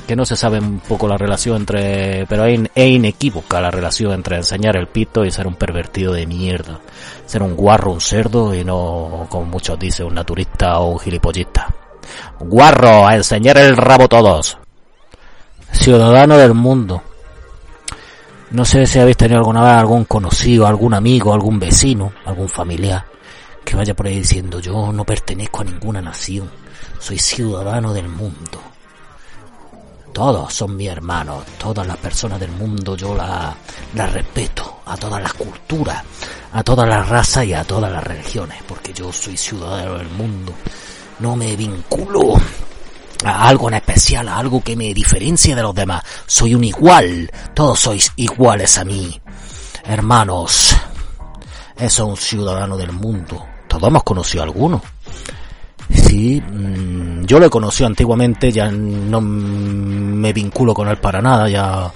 que no se sabe un poco la relación entre, pero es, es inequívoca la relación entre enseñar el pito y ser un pervertido de mierda. Ser un guarro, un cerdo y no, como muchos dicen, un naturista o un gilipollista. Guarro, a enseñar el rabo todos. Ciudadano del mundo. No sé si habéis tenido alguna vez algún conocido, algún amigo, algún vecino, algún familiar que vaya por ahí diciendo yo no pertenezco a ninguna nación, soy ciudadano del mundo. Todos son mis hermanos, todas las personas del mundo yo las la respeto, a todas las culturas, a todas las razas y a todas las religiones, porque yo soy ciudadano del mundo. No me vinculo a algo en especial, a algo que me diferencie de los demás. Soy un igual, todos sois iguales a mí. Hermanos, eso es un ciudadano del mundo. Todos hemos conocido a alguno. Sí, mmm, yo lo he conocido antiguamente, ya no me vinculo con él para nada, ya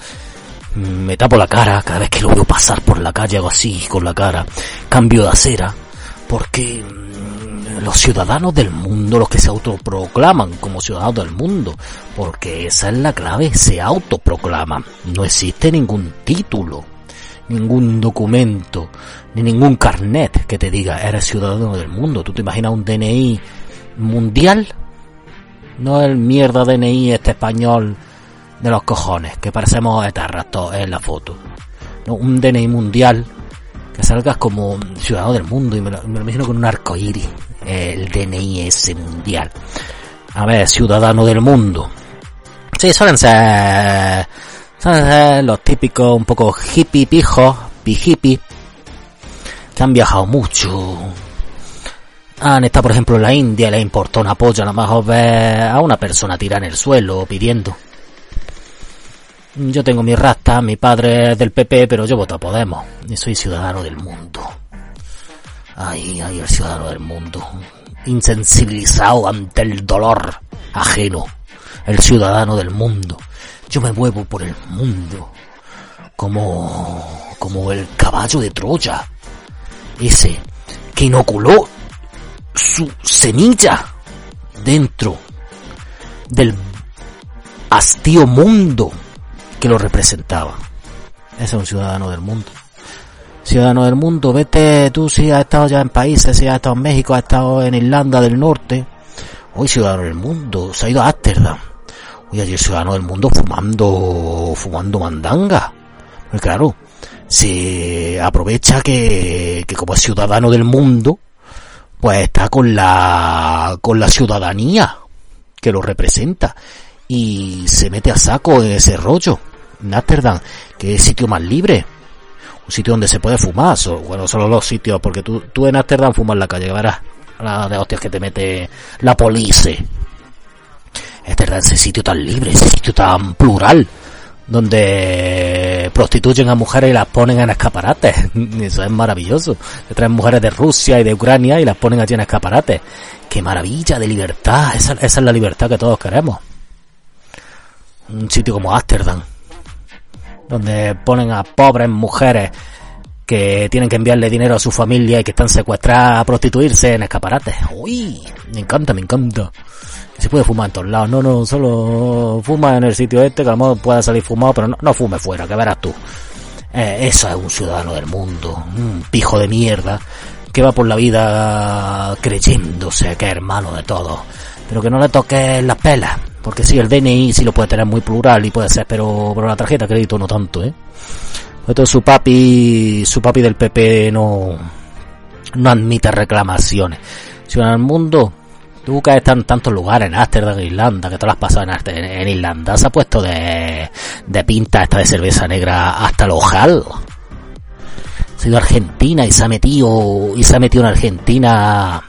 me tapo la cara cada vez que lo veo pasar por la calle, hago así con la cara, cambio de acera, porque mmm, los ciudadanos del mundo, los que se autoproclaman como ciudadanos del mundo, porque esa es la clave, se autoproclaman, no existe ningún título, ningún documento, ni ningún carnet que te diga eres ciudadano del mundo. ¿Tú te imaginas un DNI mundial? No el mierda DNI este español de los cojones, que parecemos etarras todos en la foto. No, un DNI mundial que salgas como ciudadano del mundo y me lo, me lo imagino con un arco iris, el DNI ese mundial. A ver, ciudadano del mundo. Sí, suelen ser, suelen ser los típicos un poco hippie pijos, hippie, que han viajado mucho. Han estado, por ejemplo, en la India y les importó una polla nada más ver a una persona tirar en el suelo pidiendo. Yo tengo mi rasta, mi padre es del PP, pero yo voto a Podemos. Y soy ciudadano del mundo. Ay, ay, el ciudadano del mundo. Insensibilizado ante el dolor ajeno. El ciudadano del mundo. Yo me muevo por el mundo. Como, como el caballo de Troya. Ese que inoculó su semilla dentro del hastío mundo que lo representaba. Ese es un ciudadano del mundo. Ciudadano del mundo, vete tú si has estado ya en países, si has estado en México, has estado en Irlanda del Norte. Hoy ciudadano del mundo, se ha ido a Ámsterdam. Hoy allí ciudadano del mundo fumando, fumando mandanga. Pues claro, se aprovecha que, que como es ciudadano del mundo, pues está con la, con la ciudadanía que lo representa y se mete a saco en ese rollo. En Ámsterdam, que es sitio más libre, un sitio donde se puede fumar, bueno, solo los sitios, porque tú, tú en Ámsterdam fumas en la calle, verás la de hostias que te mete la police. Ámsterdam, ese sitio tan libre, ese sitio tan plural, donde prostituyen a mujeres y las ponen en escaparates. Eso es maravilloso. Se traen mujeres de Rusia y de Ucrania y las ponen allí en escaparates. Qué maravilla de libertad. Esa, esa es la libertad que todos queremos. Un sitio como Ámsterdam, donde ponen a pobres mujeres que tienen que enviarle dinero a su familia y que están secuestradas a prostituirse en escaparates. Uy, me encanta, me encanta. Se puede fumar en todos lados. No, no, solo fuma en el sitio este, que a lo mejor pueda salir fumado, pero no, no fume fuera, que verás tú. Eh, eso es un ciudadano del mundo, un pijo de mierda, que va por la vida creyéndose que es hermano de todos, pero que no le toque las pelas, porque sí, el DNI sí lo puede tener muy plural y puede ser, pero, pero la tarjeta de crédito no tanto, ¿eh? Entonces su papi, su papi del PP no, no admite reclamaciones. Ciudadano del mundo, tú que estás en tantos lugares, en Ámsterdam, en Irlanda, que te lo has pasado en, Ámsterdam- en Irlanda, se ha puesto de, de pinta esta de cerveza negra hasta el ojal. Se ha ido a Argentina y se ha metido, y se ha metido en Argentina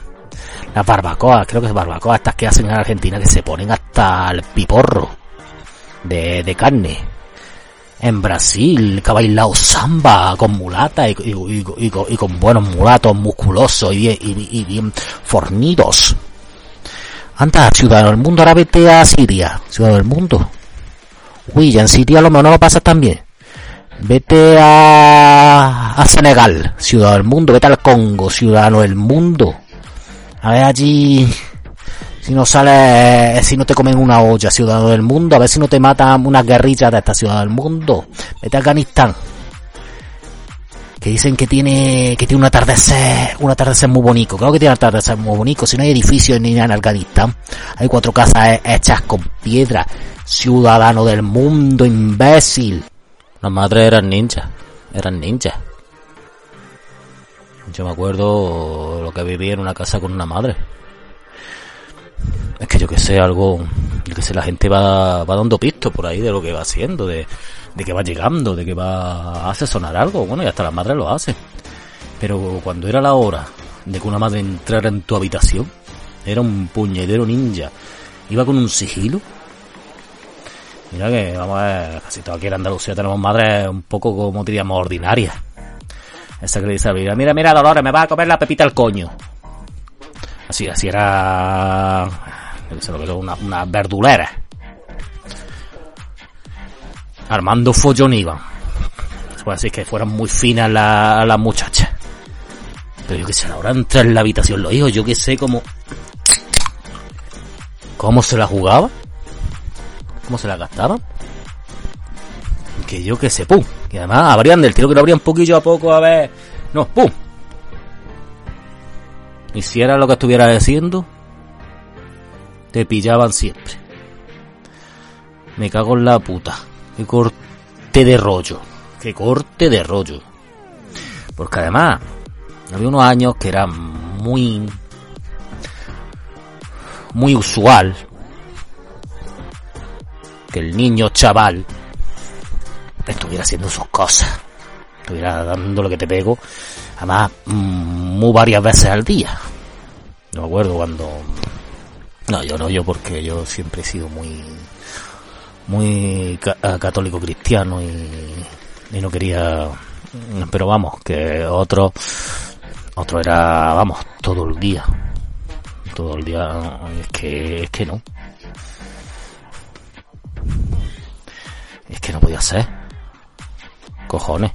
las barbacoas, creo que es barbacoa estas que hacen en Argentina que se ponen hasta el piporro de, de carne. En Brasil, que ha samba con mulata y, con- buenos mulatos musculosos y bien, fornidos. Anda, ciudadano del mundo, ahora vete a Siria, ciudadano del mundo. Uy, ya en Siria lo mejor no lo pasas tan. Vete a, a Senegal, ciudadano del mundo, vete al Congo, ciudadano del mundo. A ver allí si no sale, si no te comen una olla, ciudadano del mundo, a ver si no te matan unas guerrillas de esta ciudad del mundo. Vete a Afganistán. Que dicen que tiene, que tiene un atardecer, un atardecer muy bonito. Claro que tiene un atardecer muy bonito. Si no hay edificios ni nada en Afganistán. Hay cuatro casas he- hechas con piedra. Ciudadano del mundo, imbécil. Las madres eran ninjas. Eran ninjas. Yo me acuerdo lo que viví en una casa con una madre. Es que yo que sé, algo, yo que sé, la gente va, va dando pistos por ahí de lo que va haciendo, de, de que va llegando, de que va a hacer sonar algo. Bueno, y hasta las madres lo hacen. Pero cuando era la hora de que una madre entrara en tu habitación, era un puñetero ninja. Iba con un sigilo. Mira que, vamos a casi todo aquí en Andalucía tenemos madres un poco, como diríamos, ordinarias. Esa que le dice a la vida, mira, mira, Dolores, me va a comer la pepita al coño. Así, así era, qué una, verdulera. Armando follón. Se puede decir que fueran muy finas las las muchachas. Pero yo que sé, a la hora de entrar en la habitación los hijos, yo que sé cómo... ¿Cómo se la jugaba? ¿Cómo se la gastaban? Que yo que sé, pum. Y además abrían del tiro que lo abrían poquillo a poco, a ver... No, pum. Hiciera lo que estuviera diciendo, te pillaban siempre. Me cago en la puta. Que corte de rollo. Que corte de rollo. Porque además, había unos años que era muy, muy usual que el niño chaval estuviera haciendo sus cosas, estuviera dando lo que te pego, además mm, muy varias veces al día. No me acuerdo cuando... No, yo no, yo porque yo siempre he sido muy muy católico cristiano y, y no quería pero vamos que otro otro era vamos todo el día. Todo el día es que es que no. Es que no podía ser. Cojones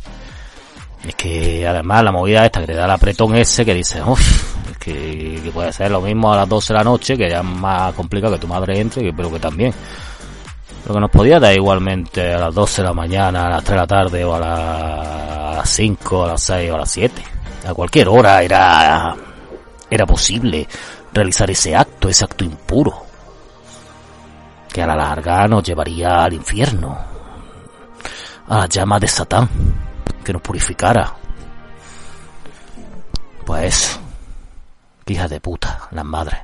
es que además la movida esta que te da el apretón ese que dice uff que, que, puede ser lo mismo a las 12 de la noche que ya es más complicado que tu madre entre pero que también lo que nos podía dar igualmente a las 12 de la mañana, a las 3 de la tarde o a, las 5, a las 6 o a las 7. A cualquier hora era, era posible realizar ese acto, ese acto impuro. Que a la larga nos llevaría al infierno. A la llama de Satán. Que nos purificara. Pues eso. Hija de puta, las madres.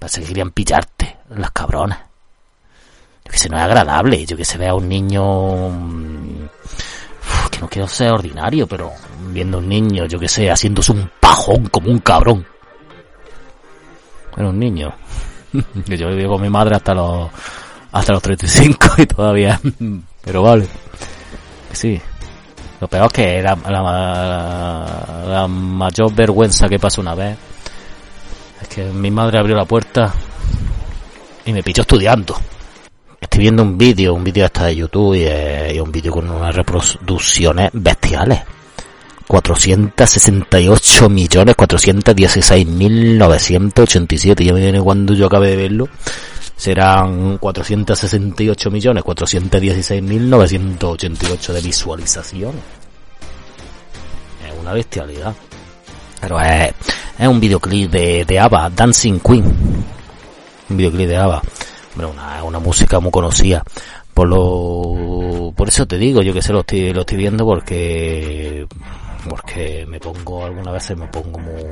Parece que querían pillarte, las cabronas que se no es agradable, yo que se vea un niño mm, que no quiero ser ordinario, pero viendo un niño, yo que sé, haciéndose un pajón como un cabrón. Era un niño. que yo vivo con mi madre hasta los hasta los 35 y todavía pero vale. Sí. Lo peor es que la, la mayor vergüenza que pasó una vez. Es que mi madre abrió la puerta y me pilló estudiando estoy viendo un vídeo, un vídeo hasta de YouTube y, eh, un vídeo con unas reproducciones bestiales. 468 millones 416 mil 987 ya me viene cuando yo acabe de verlo serán 468 millones 416 mil 988 de visualizaciones es una bestialidad. Pero es, es un videoclip de, de ABBA Dancing Queen. Un videoclip de ABBA. Una, una música muy conocida. Por lo, por eso te digo, yo que sé, lo estoy, lo estoy viendo porque, porque me pongo, algunas veces me pongo muy,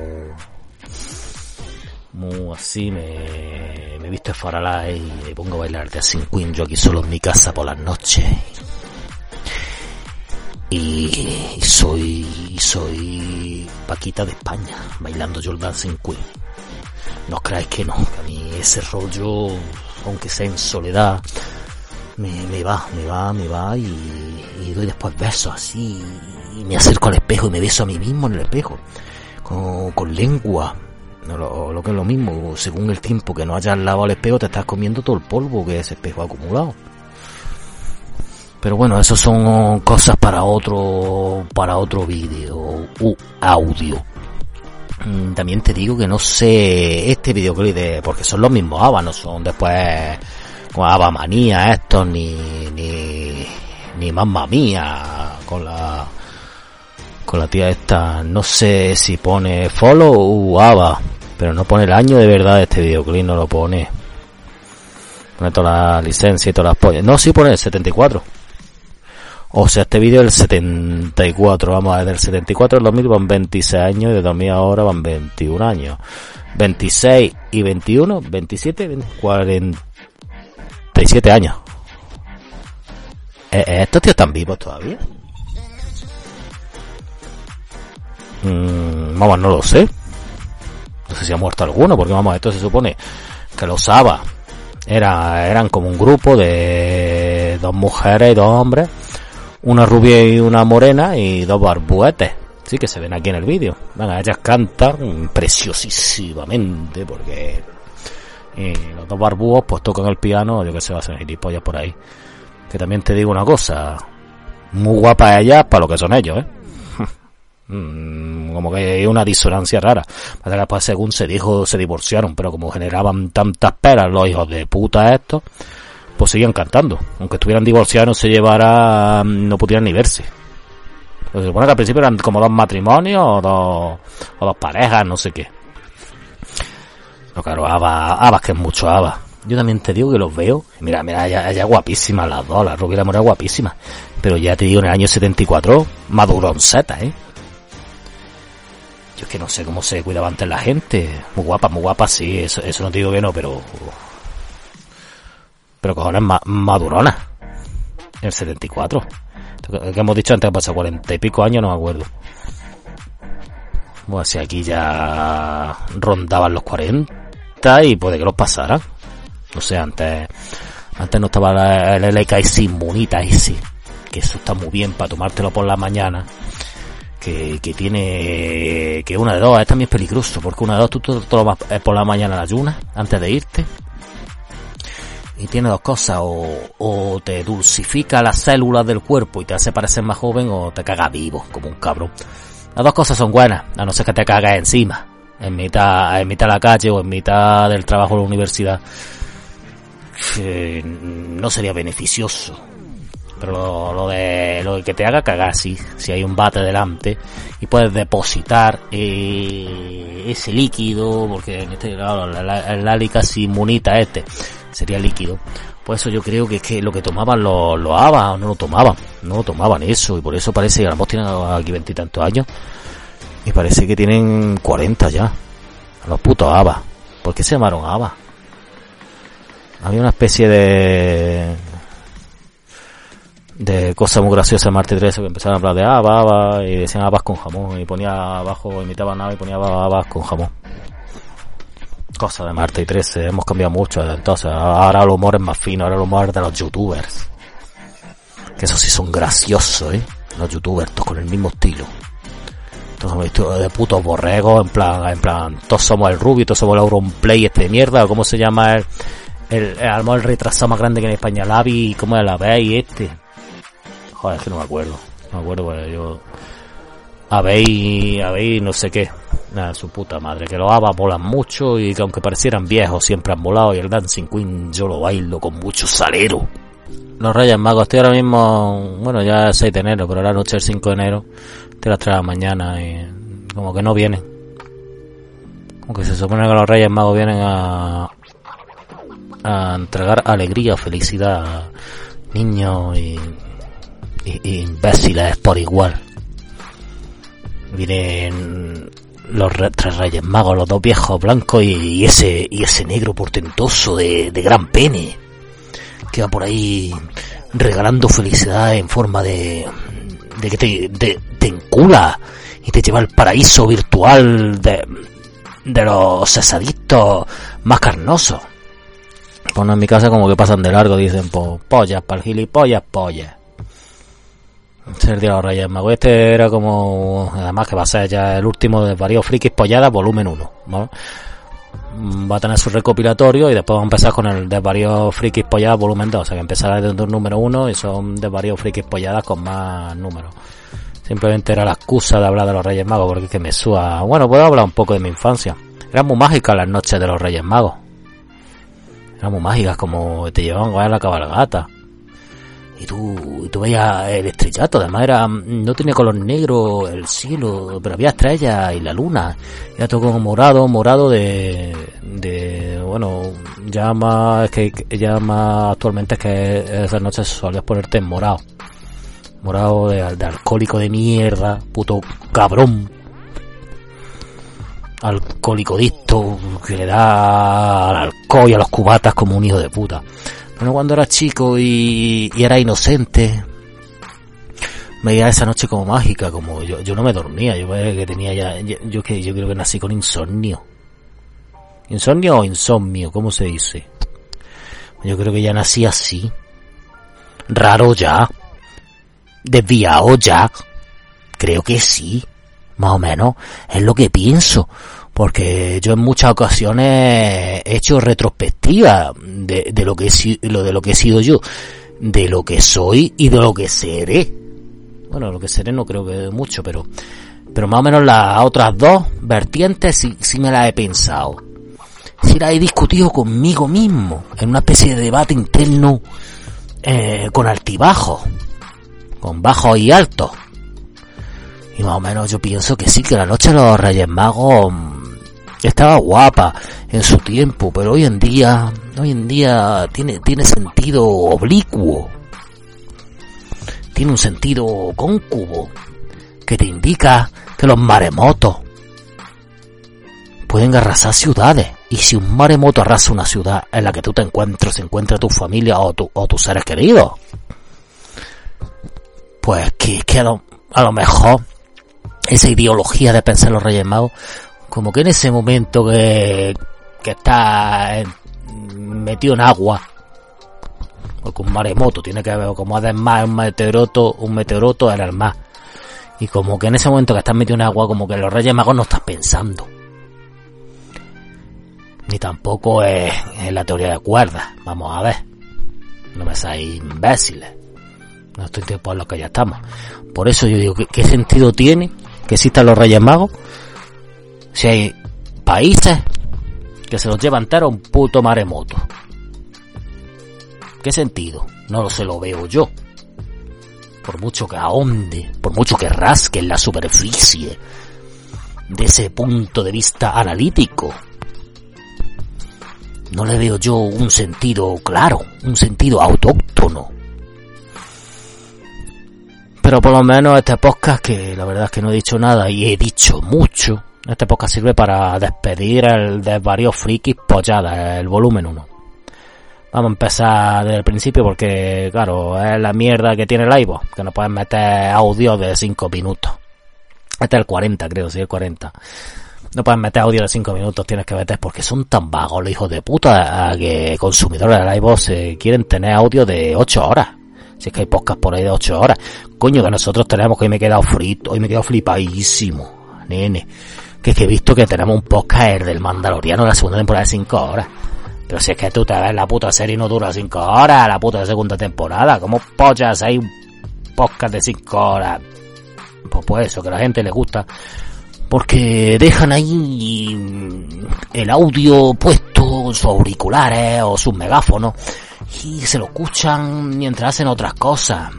muy así, me, me visto farala y me pongo a bailar de Queen, yo aquí solo en mi casa por las noches. Y, soy, soy Paquita de España, bailando yo el Dancing Queen. No creáis que no, a mí ese rollo aunque sea en soledad, me, me va, me va, me va y, doy después besos así y me acerco al espejo y me beso a mí mismo en el espejo, con, con lengua. Lo, que es lo mismo, según el tiempo que no hayas lavado el espejo, te estás comiendo todo el polvo que ese espejo ha acumulado. Pero bueno, eso son cosas para otro, para otro vídeo u audio. Mm, también te digo que no sé este videoclip de, porque son los mismos ABBA, no son después con ABBA manía estos ni, ni, ni mamma mía con la, con la tía esta, no sé si pone follow o ABBA, pero no pone el año de verdad de este videoclip, no lo pone. Pone toda la licencia y todas las pollas. No, sí pone el 74. O sea, este vídeo es el 74, vamos a ver, del 74 al 2000 van 26 años y de 2000 ahora van 21 años. 26 y 21, 27, 47 años. ¿E-, e-, ¿Estos tíos están vivos todavía? Mm, vamos, no lo sé. No sé si ha muerto alguno, porque vamos, esto se supone que los ABBA era, eran como un grupo de dos mujeres y dos hombres una rubia y una morena y dos barbuetes. Sí que se ven aquí en el vídeo. Venga, ellas cantan preciosísimamente porque eh, los dos barbúos pues tocan el piano, yo que sé, hacen gilipollas por ahí. Que también te digo una cosa, muy guapa ellas para lo que son ellos, ¿eh? Mm, como que hay una disonancia rara. Según se dijo se divorciaron, pero como generaban tantas peras los hijos de puta estos, pues seguían cantando. Aunque estuvieran divorciados, no se llevara, no pudieran ni verse. Pues se supone que al principio eran como dos matrimonios o dos, o dos parejas, no sé qué. Pero claro, Ava, Ava que es mucho Ava. Yo también te digo que los veo. Mira, mira, ella, ella guapísima las dos, la rubia y la mora guapísima. Pero ya te digo, en el año 74, maduronceta, ¿eh? Yo es que no sé cómo se cuidaba antes la gente. Muy guapa, muy guapa, sí, eso, eso no te digo que no, pero... Pero cojones, ma madurona. En el 74. Que hemos dicho antes que pasado cuarenta y pico años, no me acuerdo. Bueno, si aquí ya rondaban los 40 y puede que los pasaran. No sé, antes, antes no estaba el LKC Munita sí que eso está muy bien para tomártelo por la mañana. Que, que tiene, que una de dos es también peligroso, porque una de dos tú te tomas por la mañana la ayunas antes de irte. Y tiene dos cosas, o, te dulcifica las células del cuerpo y te hace parecer más joven, o te caga vivo, como un cabrón. Las dos cosas son buenas, a no ser que te cagas encima, en mitad, en mitad de la calle o en mitad del trabajo de la universidad. no sería beneficioso. Pero lo, de lo de que te haga cagar, sí, si hay un bate delante y puedes depositar eh, ese líquido, porque en este claro, la, la, la casi inmunita este sería líquido. Pues eso yo creo que es que lo que tomaban los, los ABA no lo tomaban, no lo tomaban eso, y por eso parece que ambos tienen aquí veintitantos años, y parece que tienen cuarenta ya, los putos ABA. ¿Por qué se llamaron ABA? Había una especie de de cosas muy graciosas en Marte 13 que empezaron a hablar de ABA, ABA y decían habas con jamón y ponía abajo, imitaban nada y ponía habas con jamón. Cosas de Marte y 13, hemos cambiado mucho entonces, ahora el humor es más fino, ahora el humor de los youtubers. Que eso sí son graciosos, eh, los youtubers, todos con el mismo estilo. Todos de putos borregos, en plan, en plan, todos somos el Ruby, todos somos el Auronplay este de mierda, ¿cómo se llama el, el, el, el retrasado más grande que en España, Lavi, ¿cómo es la veis este? Joder, es que no me acuerdo. No me acuerdo, yo... Habéis, habéis no sé qué. Nada, su puta madre. Que los ABBA volan mucho y que aunque parecieran viejos siempre han volado y el Dancing Queen yo lo bailo con mucho salero. Los Reyes Magos, estoy ahora mismo, bueno ya es 6 de enero, pero la noche el 5 de enero, te las trae mañana y como que no vienen. Como que se supone que los Reyes Magos vienen a, a entregar alegría, felicidad a niños y imbéciles por igual. Vienen los tres reyes magos, los dos viejos blancos y, ese y ese negro portentoso de, gran pene que va por ahí regalando felicidad en forma de de que te, te encula y te lleva al paraíso virtual de, de los cesadictos más carnosos. Bueno, en mi casa como que pasan de largo, dicen, pues pollas, para el gilipollas, pollas. Ser de los Reyes Magos. Este era como, además que va a ser ya el último de varios frikis polladas, volumen 1. Va a tener su recopilatorio y después va a empezar con el de varios frikis polladas, volumen 2. O sea que empezará desde un número 1 y son de varios frikis polladas con más números. Simplemente era la excusa de hablar de los Reyes Magos porque es que me suba. Bueno, puedo hablar un poco de mi infancia. Eran muy mágicas las noches de los Reyes Magos. Eran muy mágicas como te llevaban a la cabalgata y tú, tú veías el estrellato, además era, no tenía color negro el cielo, pero había estrellas y la luna. Era todo como morado, morado de, de, bueno, ya más, es que ya más actualmente es que esas noches solías ponerte en morado. Morado de, de alcohólico de mierda, puto cabrón. Alcohólico dicto que le da al alcohol y a los cubatas como un hijo de puta. Bueno, cuando era chico y, era inocente, veía esa noche como mágica, como yo, yo no me dormía, yo que tenía ya, yo, que yo creo que nací con insomnio. ¿Insomnio o insomnio? ¿Cómo se dice? Yo creo que ya nací así. Raro ya. Desviado ya. Creo que sí. Más o menos. Es lo que pienso porque yo en muchas ocasiones he hecho retrospectiva de, lo que lo de lo que he sido yo, de lo que soy y de lo que seré. Bueno, lo que seré no creo que mucho, pero pero más o menos las otras dos vertientes sí, sí me las he pensado. Sí las he discutido conmigo mismo, en una especie de debate interno eh, con altibajos, con bajos y altos. Y más o menos yo pienso que sí, que la noche los Reyes Magos estaba guapa en su tiempo, pero hoy en día, hoy en día tiene, tiene sentido oblicuo. Tiene un sentido cóncubo que te indica que los maremotos pueden arrasar ciudades. Y si un maremoto arrasa una ciudad en la que tú te encuentras, se encuentra tu familia o, tu, o tus seres queridos, pues que, que a, lo, a lo mejor esa ideología de pensar los Reyes Magos, como que en ese momento que, que está metido en agua, porque un maremoto tiene que ver como además un meteoroto, un meteoroto era el mar. Y como que en ese momento que estás metido en agua, como que los Reyes Magos no estás pensando. Ni tampoco es, la teoría de cuerdas. Vamos a ver. No me seáis imbéciles. No estoy tiempo en lo que ya estamos. Por eso yo digo, ¿qué, ¿qué, sentido tiene que existan los Reyes Magos? Si hay países que se los llevan entero a un puto maremoto. ¿Qué sentido? No se lo veo yo. Por mucho que ahonde, por mucho que rasque en la superficie de ese punto de vista analítico, no le veo yo un sentido claro, un sentido autóctono. Pero por lo menos este podcast, que la verdad es que no he dicho nada y he dicho mucho, este podcast sirve para despedir el de varios frikis polladas, el volumen 1. Vamos a empezar desde el principio porque, claro, es la mierda que tiene el iVoox, que no puedes meter audio de 5 minutos. Este es el 40, creo, sí, el 40. No puedes meter audio de 5 minutos, tienes que meter porque son tan vagos los hijos de puta que consumidores del iVoox eh, quieren tener audio de 8 horas. Si es que hay podcast por ahí de 8 horas. Coño, que nosotros tenemos que hoy me he quedado frito, hoy me he quedado flipadísimo, nene. Que que he visto que tenemos un podcast del Mandaloriano de la segunda temporada de 5 horas. Pero si es que tú te ves la puta serie no dura 5 horas, la puta segunda temporada, ¿cómo pochas hay un podcast de 5 horas? Pues, pues eso, que a la gente le gusta. Porque dejan ahí el audio puesto, sus auriculares o sus megáfonos y se lo escuchan mientras hacen otras cosas.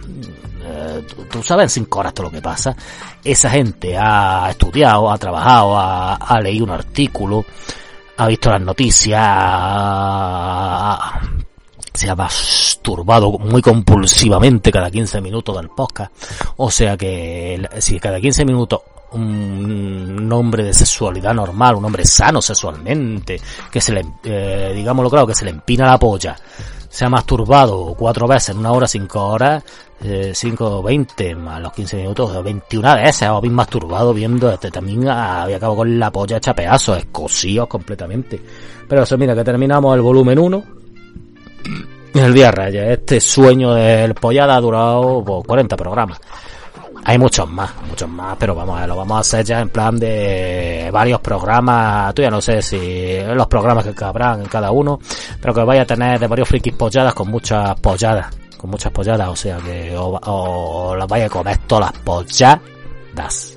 Tú, sabes en 5 horas todo lo que pasa. Esa gente ha estudiado, ha trabajado, ha, leído un artículo, ha visto las noticias, se ha masturbado muy compulsivamente cada 15 minutos del podcast. O sea que si cada 15 minutos un hombre de sexualidad normal, un hombre sano sexualmente, que se le, eh, digámoslo claro, que se le empina la polla, se ha masturbado cuatro veces en una hora, cinco horas, eh, cinco, veinte, más los 15 minutos, 21 veces habéis masturbado viendo, este también había acabado con la polla hecha pedazos, escocidos completamente. Pero eso, mira, que terminamos el volumen 1. El día raya, este sueño del pollada ha durado pues, 40 programas. Hay muchos más, muchos más, pero vamos a lo vamos a hacer ya en plan de varios programas. Tú ya no sé si los programas que cabrán en cada uno, pero que vaya a tener de varios frikis polladas con muchas polladas, con muchas polladas, o sea que o, o las vaya a comer todas las polladas.